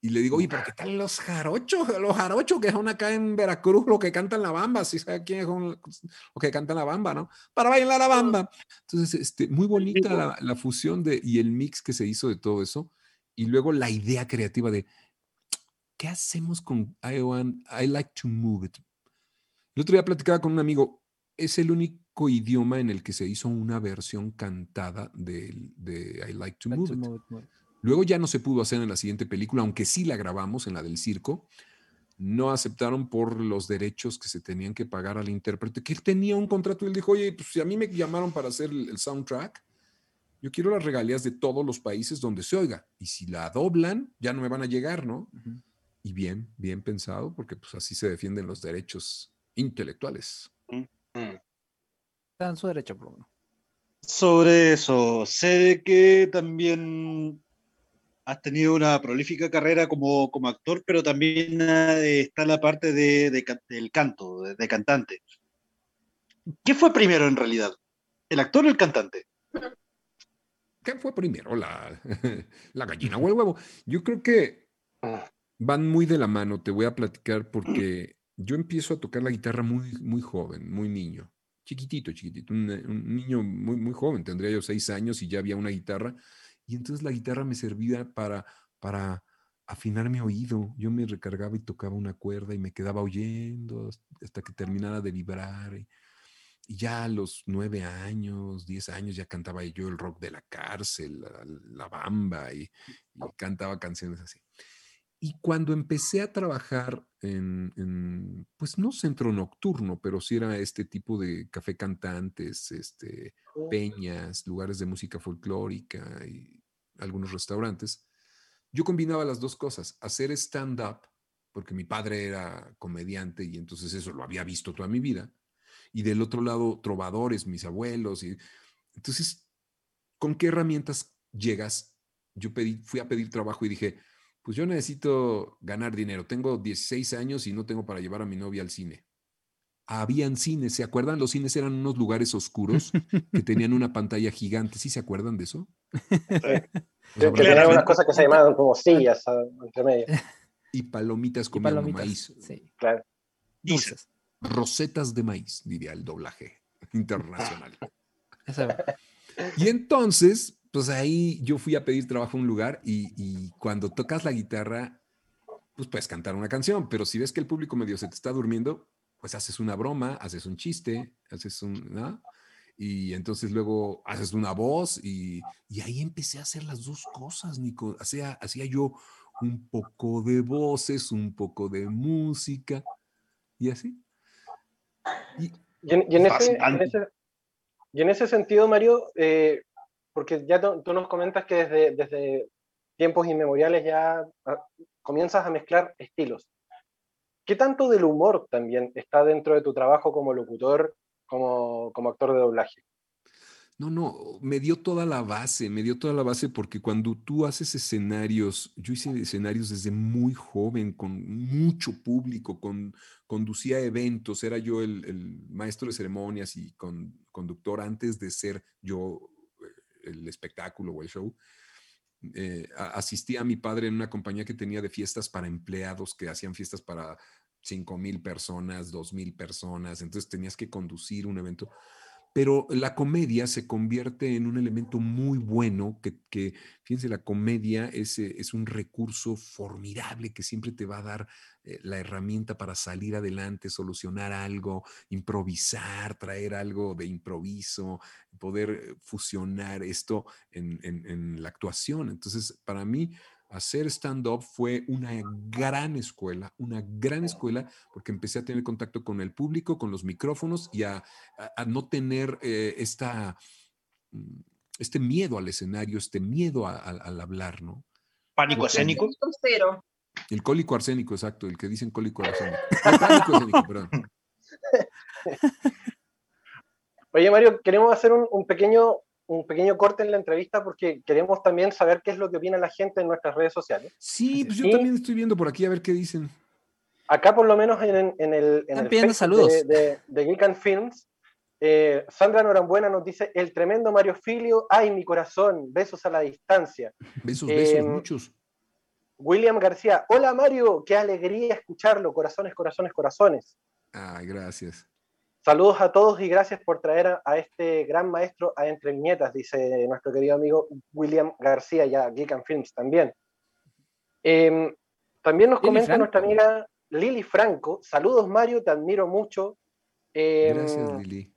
Y le digo, oye, pero ¿qué tal los jarochos? Los jarochos que son acá en Veracruz, los que cantan la bamba, ¿sí sabes quiénes son los que cantan la bamba, no? Para bailar la bamba. Entonces, este, muy bonita la, la fusión de, y el mix que se hizo de todo eso. Y luego la idea creativa de, ¿qué hacemos con I, want, I like to move it? El otro día platicaba con un amigo, es el único idioma en el que se hizo una versión cantada de, de I like to Like move to it, move it. Luego ya no se pudo hacer en la siguiente película, aunque sí la grabamos en la del circo. No aceptaron por los derechos que se tenían que pagar al intérprete, que él tenía un contrato y él dijo, oye, pues si a mí me llamaron para hacer el, soundtrack, yo quiero las regalías de todos los países donde se oiga. Y si la doblan, ya no me van a llegar, ¿no? Y bien, bien pensado, porque pues así se defienden los derechos intelectuales. Está en su derecho, menos. Sobre eso, sé de que también has tenido una prolífica carrera como, como actor, pero también eh, está la parte de, de del canto, de, de cantante. ¿Qué fue primero en realidad? ¿El actor o el cantante? ¿Qué fue primero? ¿La, la gallina o el huevo? Yo creo que van muy de la mano, te voy a platicar, porque yo empiezo a tocar la guitarra muy, muy joven, muy niño, chiquitito, chiquitito, un, un niño muy, muy joven, tendría yo seis años y ya había una guitarra, y entonces la guitarra me servía para, para afinar mi oído. Yo me recargaba y tocaba una cuerda y me quedaba oyendo hasta que terminara de vibrar. Y, ya a los nueve años, diez años, ya cantaba yo el rock de la cárcel, la, bamba, y cantaba canciones así. Y cuando empecé a trabajar en, en, pues no centro nocturno, pero sí era este tipo de café cantantes, este, peñas, lugares de música folclórica y algunos restaurantes, yo combinaba las dos cosas, hacer stand-up, porque mi padre era comediante y entonces eso lo había visto toda mi vida, y del otro lado trovadores, mis abuelos, y entonces, ¿con qué herramientas llegas? Yo pedí, fui a pedir trabajo y dije, pues yo necesito ganar dinero. Tengo 16 años y no tengo para llevar a mi novia al cine. Habían cines, ¿se acuerdan? Los cines eran unos lugares oscuros que tenían una pantalla gigante. ¿Sí se acuerdan de eso? Pues Que gente- unas cosas que se llamaban como sillas ah, entre medio. y palomitas palomitas. maíz. Sí. Claro. Dulces. Rosetas de maíz, diría el doblaje internacional. Y entonces, pues ahí yo fui a pedir trabajo a un lugar y, y cuando tocas la guitarra, pues puedes cantar una canción, pero si ves que el público medio se te está durmiendo, pues haces una broma, haces un chiste, haces un... ¿no? Y entonces luego haces una voz y, y ahí empecé a hacer las dos cosas, Nico. Hacía, hacía yo un poco de voces, un poco de música y así. Y, Y en, y en ese, en ese- y en ese sentido, Mario, eh, porque ya tú, nos comentas que desde, desde tiempos inmemoriales ya ah, comienzas a mezclar estilos. ¿Qué tanto del humor también está dentro de tu trabajo como locutor, como, como actor de doblaje? No, no, me dio toda la base, me dio toda la base porque cuando tú haces escenarios, yo hice escenarios desde muy joven, con mucho público, con, conducía eventos, era yo el, el maestro de ceremonias y con, conductor antes de ser yo el espectáculo o el show. Eh, asistí a mi padre en una compañía que tenía de fiestas para empleados, que hacían fiestas para cinco mil personas, dos mil personas, entonces tenías que conducir un evento pero la comedia se convierte en un elemento muy bueno que, fíjense, la comedia es, eh, es un recurso formidable que siempre te va a dar eh, la herramienta para salir adelante, solucionar algo, improvisar, traer algo de improviso, poder eh, fusionar esto en- en la actuación. Entonces, para mí, hacer stand-up fue una gran escuela, una gran escuela, porque empecé a tener contacto con el público, con los micrófonos y a, a- a no tener eh, esta, mm, este miedo al escenario, este miedo a- a- al hablar, ¿no? Pánico Porque- escénico. Cero. El cólico arsénico, exacto, el que dicen cólico arsénico. El pánico escénico, perdón. Oye, Mario, queremos hacer un, un pequeño, un pequeño corte en la entrevista porque queremos también saber qué es lo que opina la gente en nuestras redes sociales. Sí, pues yo Y- también estoy viendo por aquí a ver qué dicen. Acá, por lo menos en, en el, en el Facebook saludos. de, de, de Geek and Films, eh, Sandra Norambuena nos dice: El tremendo Mario Filio, ay, mi corazón, besos a la distancia. Besos, besos, Em, muchos. William García, hola Mario, qué alegría escucharlo, corazones, corazones, corazones. Ay, gracias. Saludos a todos y gracias por traer a, a este gran maestro a Entre Viñetas, dice nuestro querido amigo William García, ya Geek and Films también. Em, también nos Lili comenta Franco. nuestra amiga Lili Franco, saludos Mario, te admiro mucho. Em, Gracias, Lili.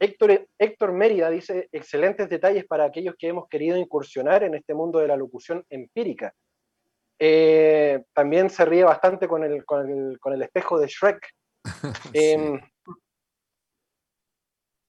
Héctor, Héctor Mérida dice, excelentes detalles para aquellos que hemos querido incursionar en este mundo de la locución empírica. Eh, también se ríe bastante con el, con el, con el espejo de Shrek. Sí. Em,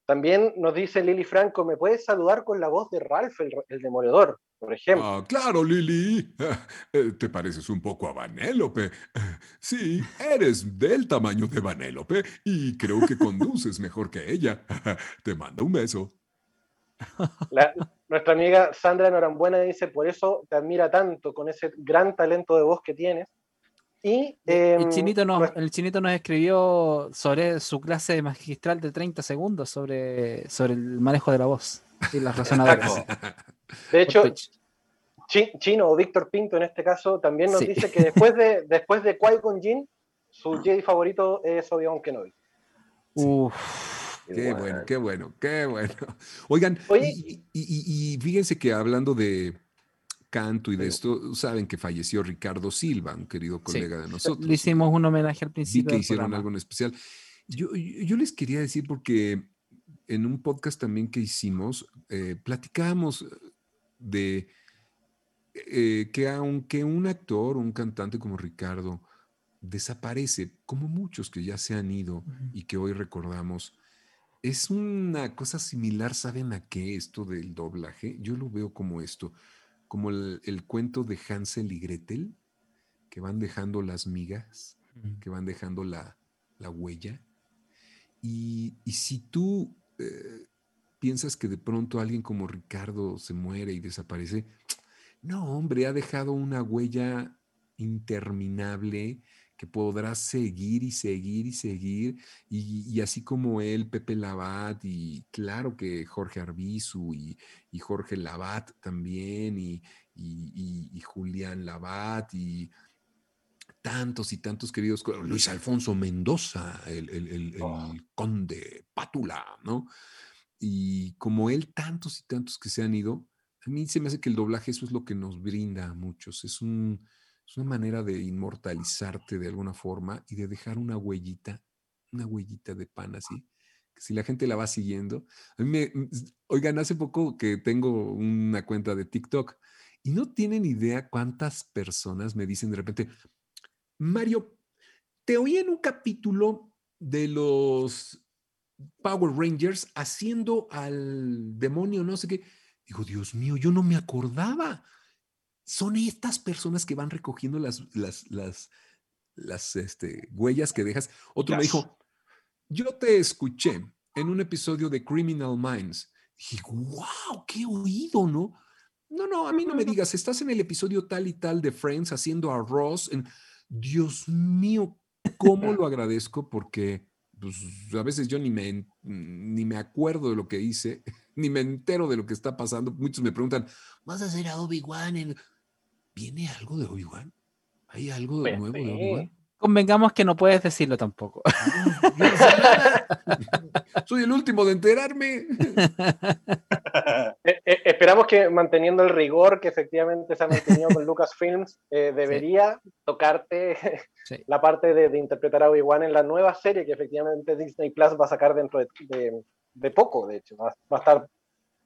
también nos dice Lili Franco, ¿me puedes saludar con la voz de Ralph, el, el demoledor, por ejemplo? Ah, claro, Lili. Eh, Te pareces un poco a Vanélope. Sí, eres del tamaño de Vanélope y creo que conduces mejor que ella. Te mando un beso. La- nuestra amiga Sandra Norambuena dice, por eso te admira tanto con ese gran talento de voz que tienes. Y el, em, chinito nos, nuestra- el chinito nos escribió sobre su clase magistral de 30 segundos sobre, sobre el manejo de la voz y las razonadoras. de hecho, Por Twitch. Chi- Chino o Víctor Pinto en este caso también nos Sí. dice que después de, después de Qui-Gon Jinn, su Jedi favorito es Obi-Wan Kenobi. Uf. Qué bueno, qué bueno, qué bueno. Oigan, Oye. y, y- y- y fíjense que hablando de canto y de esto, saben que falleció Ricardo Silva, un querido Sí. colega de nosotros. Le hicimos un homenaje al Vi principio. que del hicieron programa. algo en especial. Yo, yo- yo les quería decir porque en un podcast también que hicimos, eh, platicábamos de eh, que aunque un actor, un cantante como Ricardo desaparece, como muchos que ya se han ido Ujú. y que hoy recordamos, es una cosa similar, ¿saben a qué esto del doblaje? Yo lo veo como esto, como el, el cuento de Hansel y Gretel, que van dejando las migas que van dejando la, la huella. Y, y si tú eh, piensas que de pronto alguien como Ricardo se muere y desaparece, no, hombre, ha dejado una huella interminable que podrás seguir y seguir y seguir. Y, y así como él, Pepe Labat, y claro que Jorge Arbizu y, y Jorge Labat también, y, y- Julián Labat, y tantos y tantos queridos, Luis Alfonso Mendoza, el, el- el- el Oh. conde Pátula, ¿no? Y como él, tantos y tantos que se han ido, a mí se me hace que el doblaje eso es lo que nos brinda a muchos, es, un, es una manera de inmortalizarte de alguna forma y de dejar una huellita, una huellita de pan así, que si la gente la va siguiendo, a mí me, oigan, hace poco que tengo una cuenta de TikTok y no tienen idea cuántas personas me dicen de repente, Mario, te oí en un capítulo de los Power Rangers haciendo al demonio, no sé qué. Digo, Dios mío, yo no me acordaba. Son estas personas que van recogiendo las, las, las, las este, huellas que dejas. Otro me dijo, yo te escuché en un episodio de Criminal Minds Y wow, qué oído, ¿no? No, no, a mí no me digas, estás en el episodio tal y tal de Friends haciendo arroz. En... Dios mío, cómo lo agradezco porque pues, a veces yo ni me, ni me acuerdo de lo que hice, ni me entero de lo que está pasando. Muchos me preguntan, ¿vas a hacer a Obi-Wan? en- ¿Viene algo de Obi-Wan? ¿Hay algo de Pues nuevo de sí. Obi-Wan? Convengamos que no puedes decirlo tampoco. No nada. Soy el último de enterarme. Eh, eh, esperamos que manteniendo el rigor que efectivamente se ha mantenido con Lucasfilms, eh, debería tocarte Sí. la parte de, de interpretar a Obi-Wan en la nueva serie que efectivamente Disney Plus va a sacar dentro de, de- de poco, de hecho. Va, va a estar.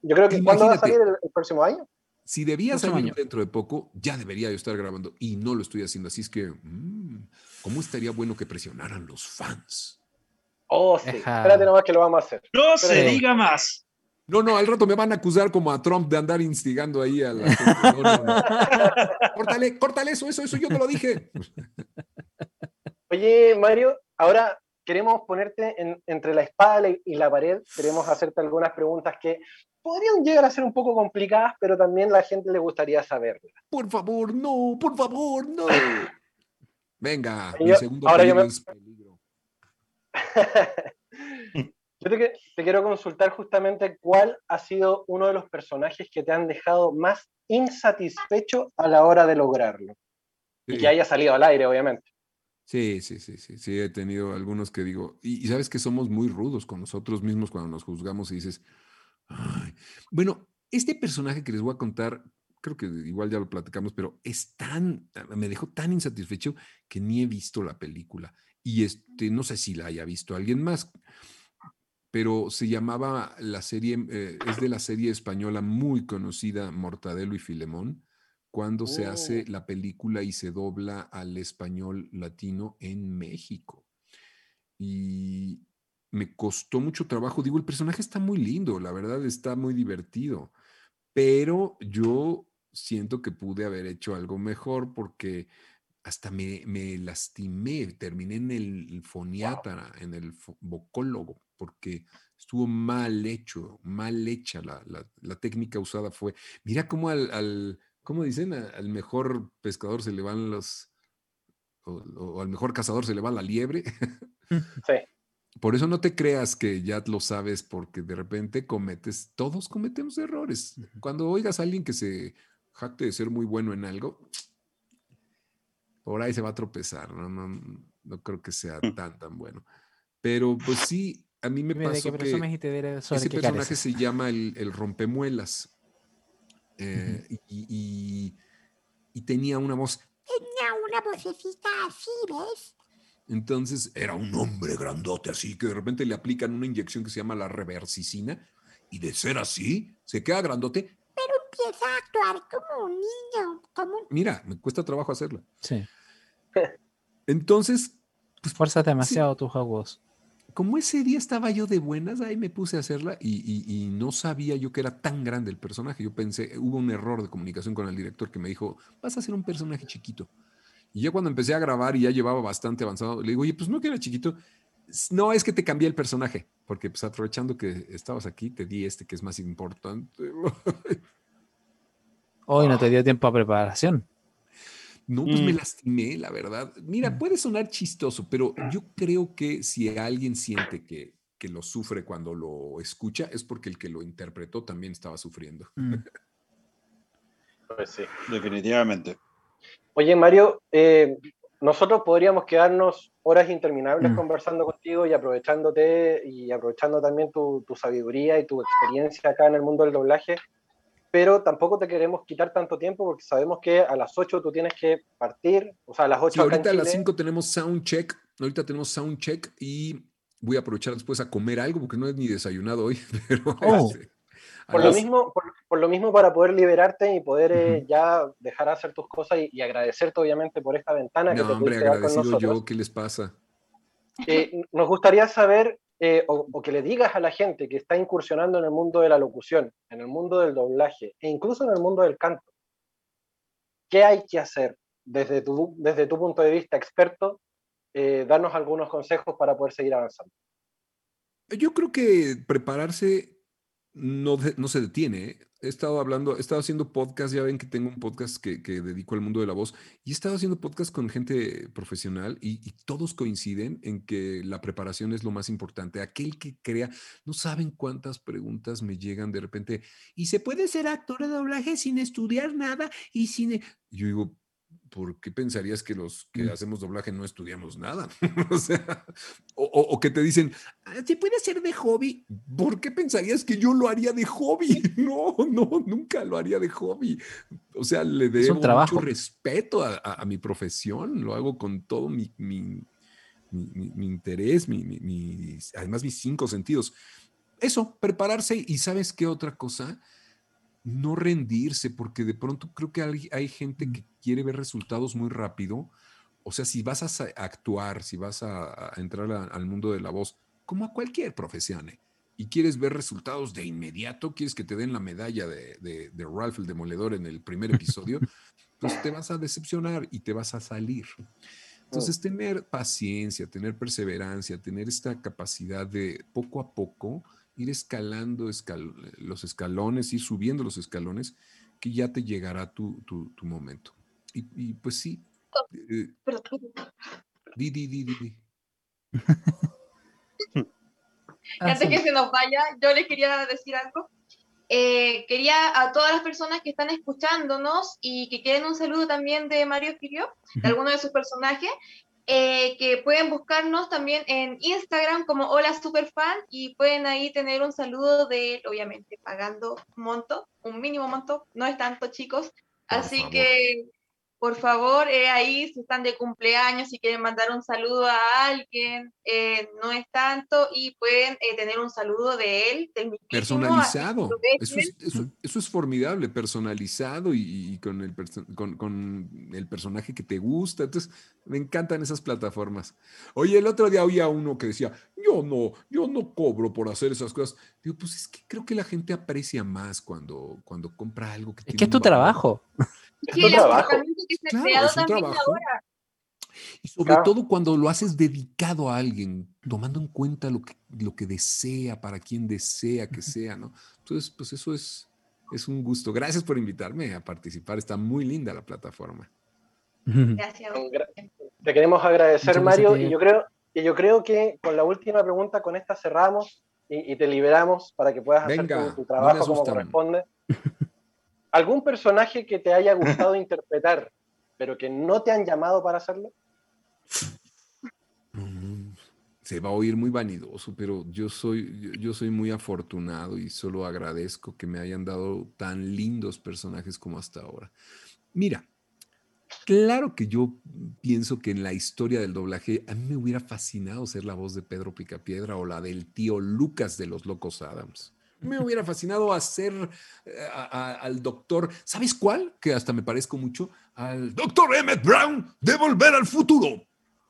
Yo creo que ¿cuándo va a Imagínate. salir el, el próximo año? Si debía salir año. dentro de poco, ya debería yo estar grabando y no lo estoy haciendo. Así es que, mm, ¿cómo estaría bueno que presionaran los fans? Oh, sí. Ajá. Espérate nomás que lo vamos a hacer. No se Pero- diga más. No, no, al rato me van a acusar como a Trump de andar instigando ahí a la gente. No, no, no. Córtale, córtale eso, eso, eso yo te lo dije. Oye, Mario, ahora queremos ponerte en- entre la espada y- la pared. Queremos hacerte algunas preguntas que podrían llegar a ser un poco complicadas, pero también la gente le gustaría saberlas. Por favor, no, por favor, no. Venga, Yo- mi segundo ahora yo peligro me- es peligro. Yo te, quiero consultar justamente cuál ha sido uno de los personajes que te han dejado más insatisfecho a la hora de lograrlo. Y que haya salido al aire, obviamente. Sí, sí, sí, sí, sí, he tenido algunos que digo, y, sabes que somos muy rudos con nosotros mismos cuando nos juzgamos y dices, "Ay". bueno, este personaje que les voy a contar, creo que igual ya lo platicamos, pero es tan, me dejó tan insatisfecho que ni he visto la película. Y este, no sé si la haya visto alguien más, pero se llamaba la serie, eh, es de la serie española muy conocida, Mortadelo y Filemón cuando se hace Oh. la película y se dobla al español latino en México. Y me costó mucho trabajo. Digo, el personaje está muy lindo, la verdad está muy divertido, pero yo siento que pude haber hecho algo mejor porque hasta me, me lastimé, terminé en el foniatra, en el vocólogo, porque estuvo mal hecho, mal hecha la, la- la técnica usada fue, mira cómo al, al ¿cómo dicen? Al mejor pescador se le van los, o, o al mejor cazador se le va la liebre. Sí. Por eso no te creas que ya lo sabes, porque de repente cometes, todos cometemos errores. Cuando oigas a alguien que se jacte de ser muy bueno en algo, por ahí se va a tropezar, no, no, no creo que sea tan, tan bueno. Pero pues sí, a mí me pasó que ese personaje se llama el, el rompemuelas. Eh, y, y- y tenía una voz Tenía una vocecita así, ¿ves? Entonces era un hombre grandote así que de repente le aplican una inyección que se llama la reversicina y de ser así se queda grandote. Empieza a actuar como un niño, como un... Mira, me cuesta trabajo hacerla. Sí. Entonces, Fuerzas demasiado tus agudos. Como ese día estaba yo de buenas, ahí me puse a hacerla y, y- y no sabía yo que era tan grande el personaje. Yo pensé, hubo un error de comunicación con el director que me dijo, vas a hacer un personaje chiquito. Y ya cuando empecé a grabar y ya llevaba bastante avanzado, le digo, oye, pues no que era chiquito. "S- No, es que te cambié el personaje, porque pues aprovechando que estabas aquí, te di este que es más importante. Hoy no te dio tiempo a preparación. No, pues me Mm. lastimé, la verdad. Mira, Mm. puede sonar chistoso, pero yo creo que si alguien siente que, que lo sufre cuando lo escucha, es porque el que lo interpretó también estaba sufriendo. Mm. Pues sí. Definitivamente. Oye, Mario, eh, nosotros podríamos quedarnos horas interminables Mm. conversando contigo y aprovechándote y aprovechando también tu, tu sabiduría y tu experiencia acá en el mundo del doblaje, pero tampoco te queremos quitar tanto tiempo porque sabemos que a las 8 tú tienes que partir, o sea, a las 8 Sí, ahorita a las Chile. 5 tenemos sound check. Ahorita tenemos sound check y voy a aprovechar después a comer algo porque no he ni desayunado hoy. Pero Oh. este, Por lo, mismo, por, por lo mismo, para poder liberarte y poder eh, ya dejar de hacer tus cosas y, y agradecerte obviamente por esta ventana que No, te hombre, dar con agradecido nosotros. yo. ¿Qué les pasa? Eh, nos gustaría saber eh, o, que le digas a la gente que está incursionando en el mundo de la locución, en el mundo del doblaje e incluso en el mundo del canto. ¿Qué hay que hacer desde tu, desde tu punto de vista experto? Eh, darnos algunos consejos para poder seguir avanzando. Yo creo que prepararse no, de- no se detiene. ¿eh? He estado hablando, he estado haciendo podcast, ya ven que tengo un podcast que, que dedico al mundo de la voz, y he estado haciendo podcast con gente profesional y, y todos coinciden en que la preparación es lo más importante. Aquel que crea, no saben cuántas preguntas me llegan de repente, ¿y se puede ser actor de doblaje sin estudiar nada? Y sin... e-?" Yo digo, ¿por qué pensarías que los que Mm. hacemos doblaje no estudiamos nada? o sea, o, o- o que te dicen, "Ah, ¿se puede hacer de hobby? ¿Por qué pensarías que yo lo haría de hobby? No, no, nunca lo haría de hobby. O sea, le debo mucho respeto a, a- a mi profesión, lo hago con todo mi, mi- mi- mi- interés, además mis cinco sentidos. Eso, prepararse y sabes qué otra cosa, no rendirse, porque de pronto creo que hay, hay gente que quiere ver resultados muy rápido. O sea, si vas a actuar, si vas a, a entrar a- al mundo de la voz, como a cualquier profesión, ¿eh? y quieres ver resultados de inmediato, quieres que te den la medalla de, de- de Ralph el Demoledor en el primer episodio, pues te vas a decepcionar y te vas a salir. Entonces, tener paciencia, tener perseverancia, tener esta capacidad de poco a poco ir escalando escal- los escalones, ir subiendo los escalones, que ya te llegará tu, tu- tu momento. Y, y, pues sí, eh, Perdón. di, di, di, di, di. Ah, Antes sí. que se nos vaya, yo les quería decir algo. Eh, quería a todas las personas que están escuchándonos y que quieren un saludo también de Mario Filio, de alguno de sus personajes, eh, que pueden buscarnos también en Instagram como Hola Superfan y pueden ahí tener un saludo de él, obviamente pagando un monto, un mínimo monto, no es tanto chicos. Así que, por favor, eh, ahí si están de cumpleaños, si quieren mandar un saludo a alguien, eh, no es tanto y pueden eh, tener un saludo de él, mismísimo, Personalizado. Eso es, eso, eso es formidable, personalizado y, y con, el con, con el personaje que te gusta. Entonces, me encantan esas plataformas. Oye, el otro día oía uno que decía, yo no, yo no cobro por hacer esas cosas. Digo, pues es que creo que la gente aprecia más cuando, cuando compra algo que Es tiene que es tu valor. trabajo. Es Sí, tu el trabajo. acercamiento que se ha Claro, creado es un también trabajo. ahora. Y sobre Claro. todo cuando lo haces dedicado a alguien, tomando en cuenta lo que, lo que desea, para quien desea que sea, ¿no? Entonces, pues eso es, es un gusto. Gracias por invitarme a participar. Está muy linda la plataforma. Gracias. Gra- Te queremos agradecer, Muchas Mario, y yo creo, y yo creo que con la última pregunta, con esta cerramos y, y te liberamos para que puedas Venga, hacer tu, tu no me trabajo como corresponde. ¿Algún personaje que te haya gustado interpretar, pero que no te han llamado para hacerlo? Mm, Se va a oír muy vanidoso, pero yo soy, yo, yo soy muy afortunado y solo agradezco que me hayan dado tan lindos personajes como hasta ahora. Mira, claro que yo pienso que en la historia del doblaje a mí me hubiera fascinado ser la voz de Pedro Picapiedra o la del tío Lucas de los Locos Adams. Me hubiera fascinado hacer eh, a- a- al doctor, ¿sabes cuál? Que hasta me parezco mucho al doctor Emmett Brown de Volver al Futuro.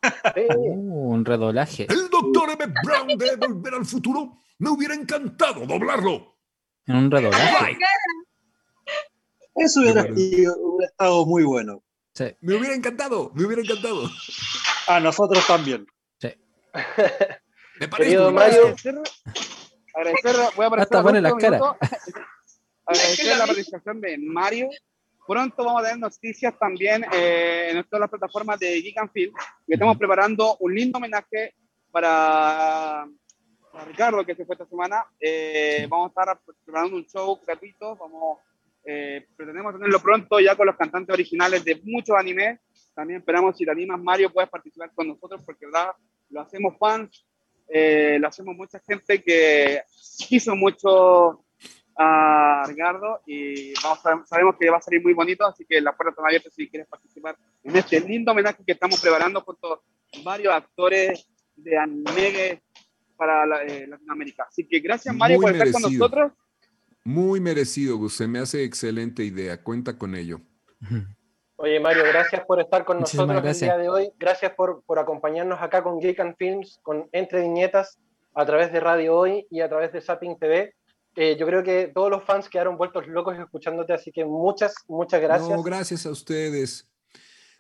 Sí, Uh, un redoblaje. El doctor Emmett Brown de Volver al Futuro. Me hubiera encantado doblarlo. En un redoblaje. Eso hubiera, hubiera estado muy bueno. Sí. Me hubiera encantado, me hubiera encantado. A nosotros también. Me Querido me Mario, parezco. Agradecer, voy a aparecer minuto. caras. Agradecer la participación de Mario. Pronto vamos a tener noticias también eh, en todas las plataformas de Geek and Film. Estamos preparando un lindo homenaje para, para Ricardo, que se fue esta semana. Eh, Vamos a estar preparando un show gratuito. Vamos, eh, pretendemos tenerlo pronto ya con los cantantes originales de muchos animes. También esperamos si te animas, Mario, puedes participar con nosotros porque, verdad, lo hacemos fans. Eh, lo hacemos mucha gente que quiso mucho a Ricardo y vamos a- sabemos que va a salir muy bonito, así que las puertas están abiertas si quieres participar en este lindo homenaje que estamos preparando junto a varios actores de anime para la- eh, Latinoamérica. Así que gracias Mario Muy por estar con merecido. nosotros. Muy merecido, Gus. Se me hace excelente idea. Cuenta con ello. Oye, Mario, gracias por estar con Muchísimas nosotros gracias. el día de hoy. Gracias por, por acompañarnos acá con Geek and Films, con Entre Viñetas, a través de Radio Hoy y a través de Zapping TV. Eh, yo creo que todos los fans quedaron vueltos locos escuchándote, así que muchas, muchas gracias. No, gracias a ustedes.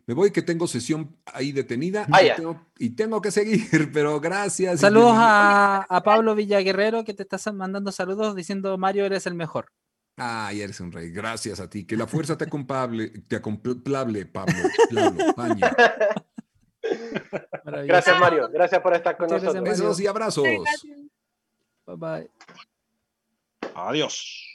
Me voy que tengo sesión ahí detenida Ah, y, tengo, y tengo que seguir, pero gracias. Saludos a, a Pablo Villaguerrero que te está mandando saludos diciendo Mario eres el mejor. Ay, eres un rey. Gracias a ti. Que la fuerza te acompañe, te acomplable, Pablo. Pablo, Paña. Maravilloso. Gracias, Mario. Gracias por estar con Muchas nosotros. Besos y abrazos. Bye bye. Adiós.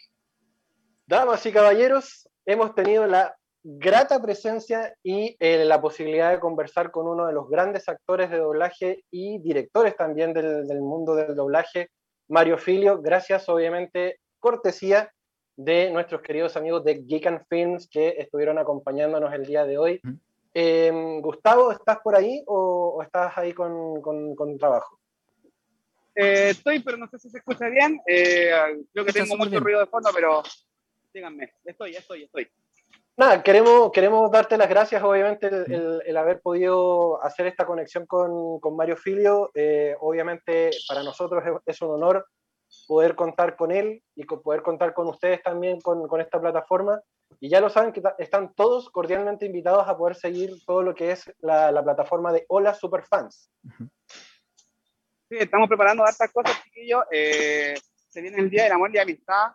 Damas y caballeros, hemos tenido la grata presencia y eh, la posibilidad de conversar con uno de los grandes actores de doblaje y directores también del, del mundo del doblaje, Mario Filio. Gracias, obviamente, cortesía de nuestros queridos amigos de Geek and Films que estuvieron acompañándonos el día de hoy. Eh, Gustavo, ¿estás por ahí o, o estás ahí con, con- con trabajo? Eh, estoy, pero no sé si se escucha bien. Eh, creo que tengo mucho bien. ruido de fondo, pero díganme. Estoy, estoy, estoy. Nada, queremos, queremos darte las gracias, obviamente, el, el- el haber podido hacer esta conexión con, con Mario Filio. Eh, obviamente, para nosotros es, es un honor poder contar con él y con- poder contar con ustedes también con, con esta plataforma. Y ya lo saben que están todos cordialmente invitados a poder seguir todo lo que es la, la plataforma de Hola Superfans. Sí, estamos preparando hartas cosas, chiquillos. Eh, se viene el Día del Amor y Amistad.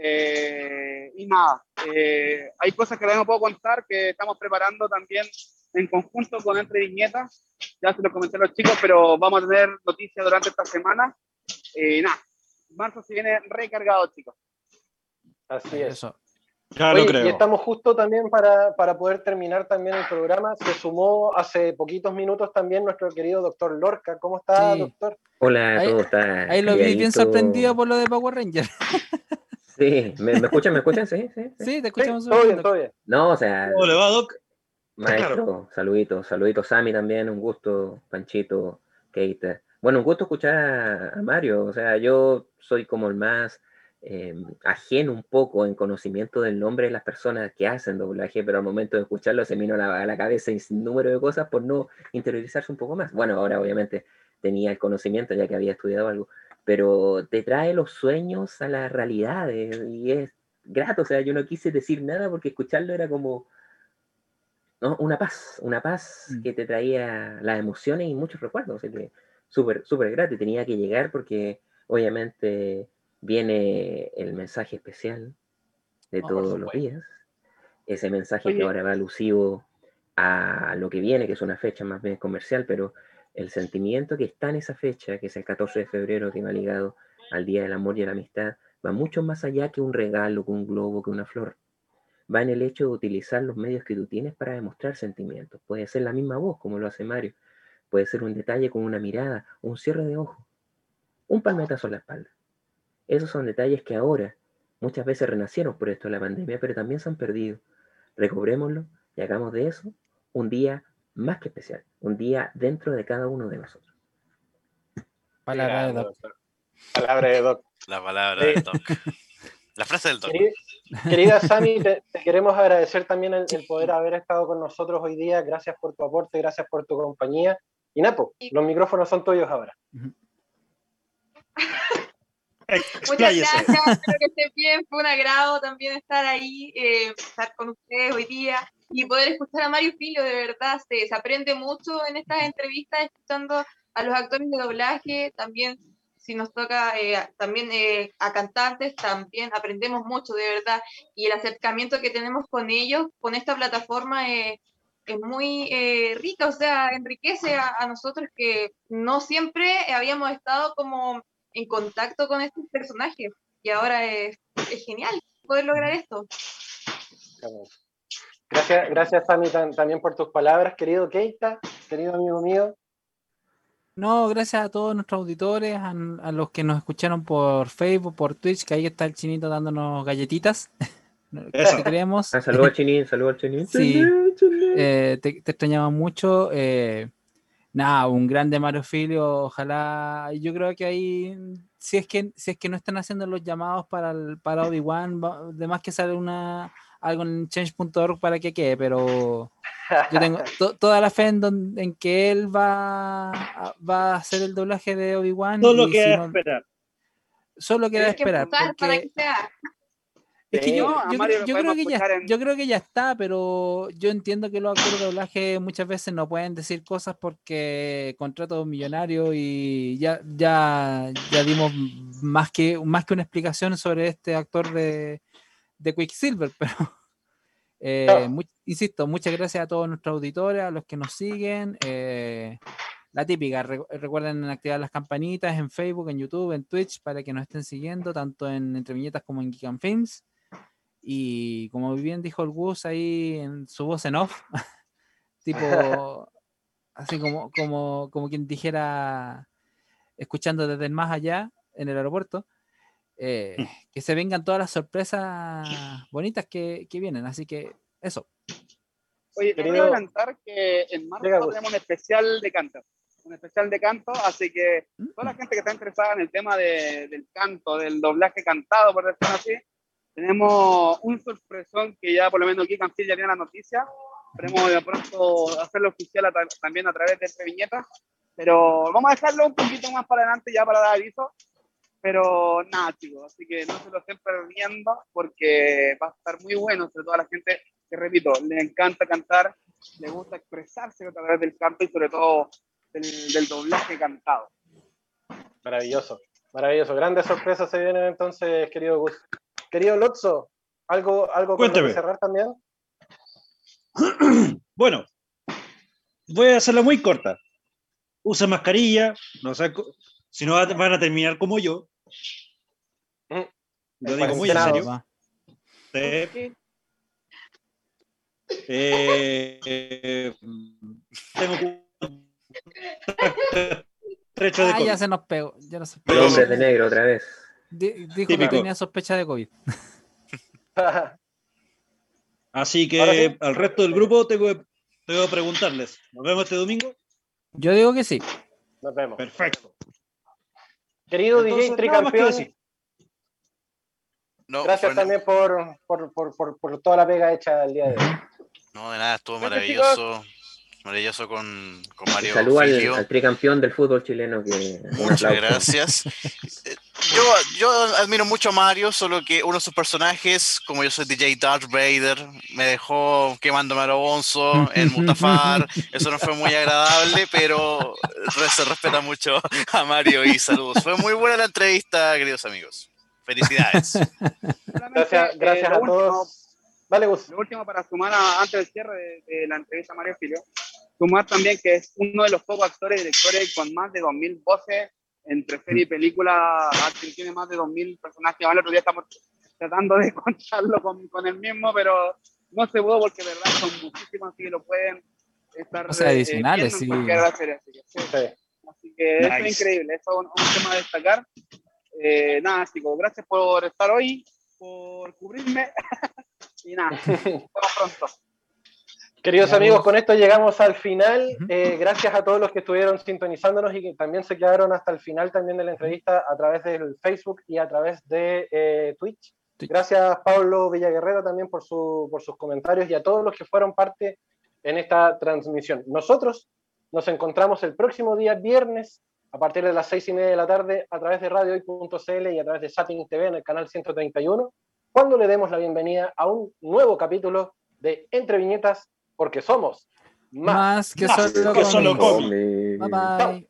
Eh, y nada, eh, hay cosas que todavía no puedo contar que estamos preparando también en conjunto con Entre Viñetas. Ya se lo comenté a los chicos, pero vamos a tener noticias durante esta semana. Eh, nada, marzo se viene recargado, chicos. Así es. Eso. Ya Oye, lo creo. Y estamos justo también para, para poder terminar también el programa. Se sumó hace poquitos minutos también nuestro querido doctor Lorca. ¿Cómo está, Sí. doctor? Hola todos. Está Ahí lo vi bien sorprendido por lo de Power Ranger. Sí, ¿me, me escuchan? ¿Me escuchan? Sí, sí. sí. Sí, te Sí, escuchamos. todo bien, súper todo bien. No, o sea, ¿Cómo le va, Doc? maestro, saluditos, saluditos, Sammy también, un gusto, Panchito, Keita. Bueno, un gusto escuchar a, a Mario, o sea, yo soy como el más eh, ajeno un poco en conocimiento del nombre de las personas que hacen doblaje, pero al momento de escucharlo se me vino a la, a la cabeza un número de cosas por no interiorizarse un poco más. Bueno, ahora obviamente tenía el conocimiento ya que había estudiado algo, pero te trae los sueños a la realidad eh, y es grato, o sea, yo no quise decir nada porque escucharlo era como ¿no? una paz, una paz Mm. que te traía las emociones y muchos recuerdos, así que súper, súper grato y tenía que llegar porque obviamente viene el mensaje especial de todos los días, ese mensaje Oye. que ahora va alusivo a lo que viene, que es una fecha más bien comercial, pero el sentimiento que está en esa fecha, que es el 14 de febrero, que va ligado al Día del Amor y a la Amistad, va mucho más allá que un regalo, que un globo, que una flor. Va en el hecho de utilizar los medios que tú tienes para demostrar sentimientos. Puede ser la misma voz, como lo hace Mario. Puede ser un detalle con una mirada, un cierre de ojo, un palmetazo en la espalda. Esos son detalles que ahora muchas veces renacieron por esto de la pandemia, pero también se han perdido. Recobrémoslo y hagamos de eso un día más que especial, un día dentro de cada uno de nosotros. Palabra de Doc. Palabra de Doc. La palabra Sí. del Doc. La frase del Doc. Querida, querida Sami, te, te queremos agradecer también el, el poder haber estado con nosotros hoy día. Gracias por tu aporte, gracias por tu compañía. Y Napo, los micrófonos son tuyos ahora. Muchas Expláyese. gracias, espero que estén bien. Fue un agrado también estar ahí, eh, estar con ustedes hoy día y poder escuchar a Mario Filio, de verdad, se, se aprende mucho en estas entrevistas escuchando a los actores de doblaje, también si nos toca eh, también eh, a cantantes, también aprendemos mucho, de verdad, y el acercamiento que tenemos con ellos, con esta plataforma, eh, es muy eh, rica, o sea, enriquece a, a nosotros que no siempre habíamos estado como en contacto con estos personajes. Y ahora es, es genial poder lograr esto. Gracias, gracias tam- también por tus palabras, querido Keita, querido amigo mío. No, gracias a todos nuestros auditores, a, a los que nos escucharon por Facebook, por Twitch, que ahí está el chinito dándonos galletitas. Eso. Queremos. Ah, saludos al Chinín, saludos al Chinín. Sí. Eh, te, te extrañaba mucho. eh, nada, un grande Mario Filio. Ojalá. Yo creo que ahí, si es que, si es que no están haciendo los llamados para, el, para Obi-Wan, va- de más que sale una, algo en change.org para que quede, pero yo tengo to- toda la fe en, don- en que él va, a- va a hacer el doblaje de Obi-Wan. Solo queda si no- esperar. solo queda Hay que esperar. empujar para porque- que sea. Es que yo, yo creo, yo que ya, en- yo creo que ya está, pero yo entiendo que los actores de doblaje muchas veces no pueden decir cosas porque contratos millonarios y ya, ya, ya dimos más que, más que una explicación sobre este actor de, de Quicksilver, pero eh, insisto, muchas gracias a todos nuestros auditores, a los que nos siguen. eh, la típica, re- recuerden activar las campanitas en Facebook, en YouTube, en Twitch, para que nos estén siguiendo, tanto en Entre Viñetas como en Geek and Films. Y como bien dijo el Gus ahí en su voz en off, tipo, así como, como, como quien dijera, escuchando desde el más allá, en el aeropuerto, eh, que se vengan todas las sorpresas bonitas que, que vienen. Así que eso. Oye, te voy Querido- a adelantar que en marzo Gus. tenemos un especial de canto. Un especial de canto, así que toda la gente que está interesada en el tema de- del canto, del doblaje cantado, por decirlo así, tenemos un sorpresón que ya por lo menos aquí Cancil ya tiene la noticia. Esperemos de pronto hacerlo oficial a también a través de esta viñeta. Pero vamos a dejarlo un poquito más para adelante ya para dar aviso. Pero nada, chicos, así que no se lo estén perdiendo porque va a estar muy bueno, sobre todo a la gente que, repito, le encanta cantar, le gusta expresarse a través del canto y sobre todo del, del doblaje cantado. Maravilloso, maravilloso. Grandes sorpresas se vienen entonces, querido Gus. Querido Lotso, ¿algo, algo Cuéntame. cerrar también? Bueno, voy a hacerla muy corta. Usa mascarilla, no sé, si no va- van a terminar como yo. Mm. Lo digo muy en serio. Sí. Eh, eh, tengo trecho de Ah, ya se nos pegó. Ya no se El Pero- hombre de negro otra vez. Di- Dijo que tenía sospecha de COVID. Así que sí. al resto del grupo tengo, que- tengo que preguntarles. ¿Nos vemos este domingo? Yo digo que sí. Nos vemos. Perfecto. Querido Entonces, DJ Tricampeón. No, gracias también por, por, por, por, por toda la pega hecha el día de hoy. No, de nada, estuvo maravilloso. Maravilloso con, con Mario Saludo al, al tricampeón del fútbol chileno que Muchas gracias. Eh, Yo, yo admiro mucho a Mario, solo que uno de sus personajes, como yo soy DJ Darth Vader, me dejó quemándome a Bonzo en Mutafar. Eso no fue muy agradable, pero se respeta mucho a Mario y saludos. Fue muy buena la entrevista, queridos amigos. Felicidades. Gracias, eh, gracias a último- todos. Dale, Gus. Lo último para sumar a- antes del cierre de, de la entrevista a Mario Filio, sumar también que es uno de los pocos actores y directores con más de 2.000 voces entre serie y película, Acting tiene más de 2.000 personajes, ahora el otro día estamos tratando de contarlo con, con el mismo, pero no se pudo porque de verdad son muchísimos, así que lo pueden estar O sea, eh, adicionales, sí. series, así que, sí. Sí. Así que eso Nice. es increíble, eso es un, un tema a destacar. Eh, nada, chicos, gracias por estar hoy, por cubrirme. y nada, nos vemos pronto. Queridos amigos, con esto llegamos al final. Eh, gracias a todos los que estuvieron sintonizándonos y que también se quedaron hasta el final también de la entrevista a través del Facebook y a través de eh, Twitch. Gracias Pablo Villaguerrero también por, su, por sus comentarios y a todos los que fueron parte en esta transmisión. Nosotros nos encontramos el próximo día viernes a partir de las seis y media de la tarde a través de radiohoy.cl y a través de Zapping TV en el canal 131, cuando le demos la bienvenida a un nuevo capítulo de Entre Viñetas, porque somos más. Más que solo que solo. Bye bye.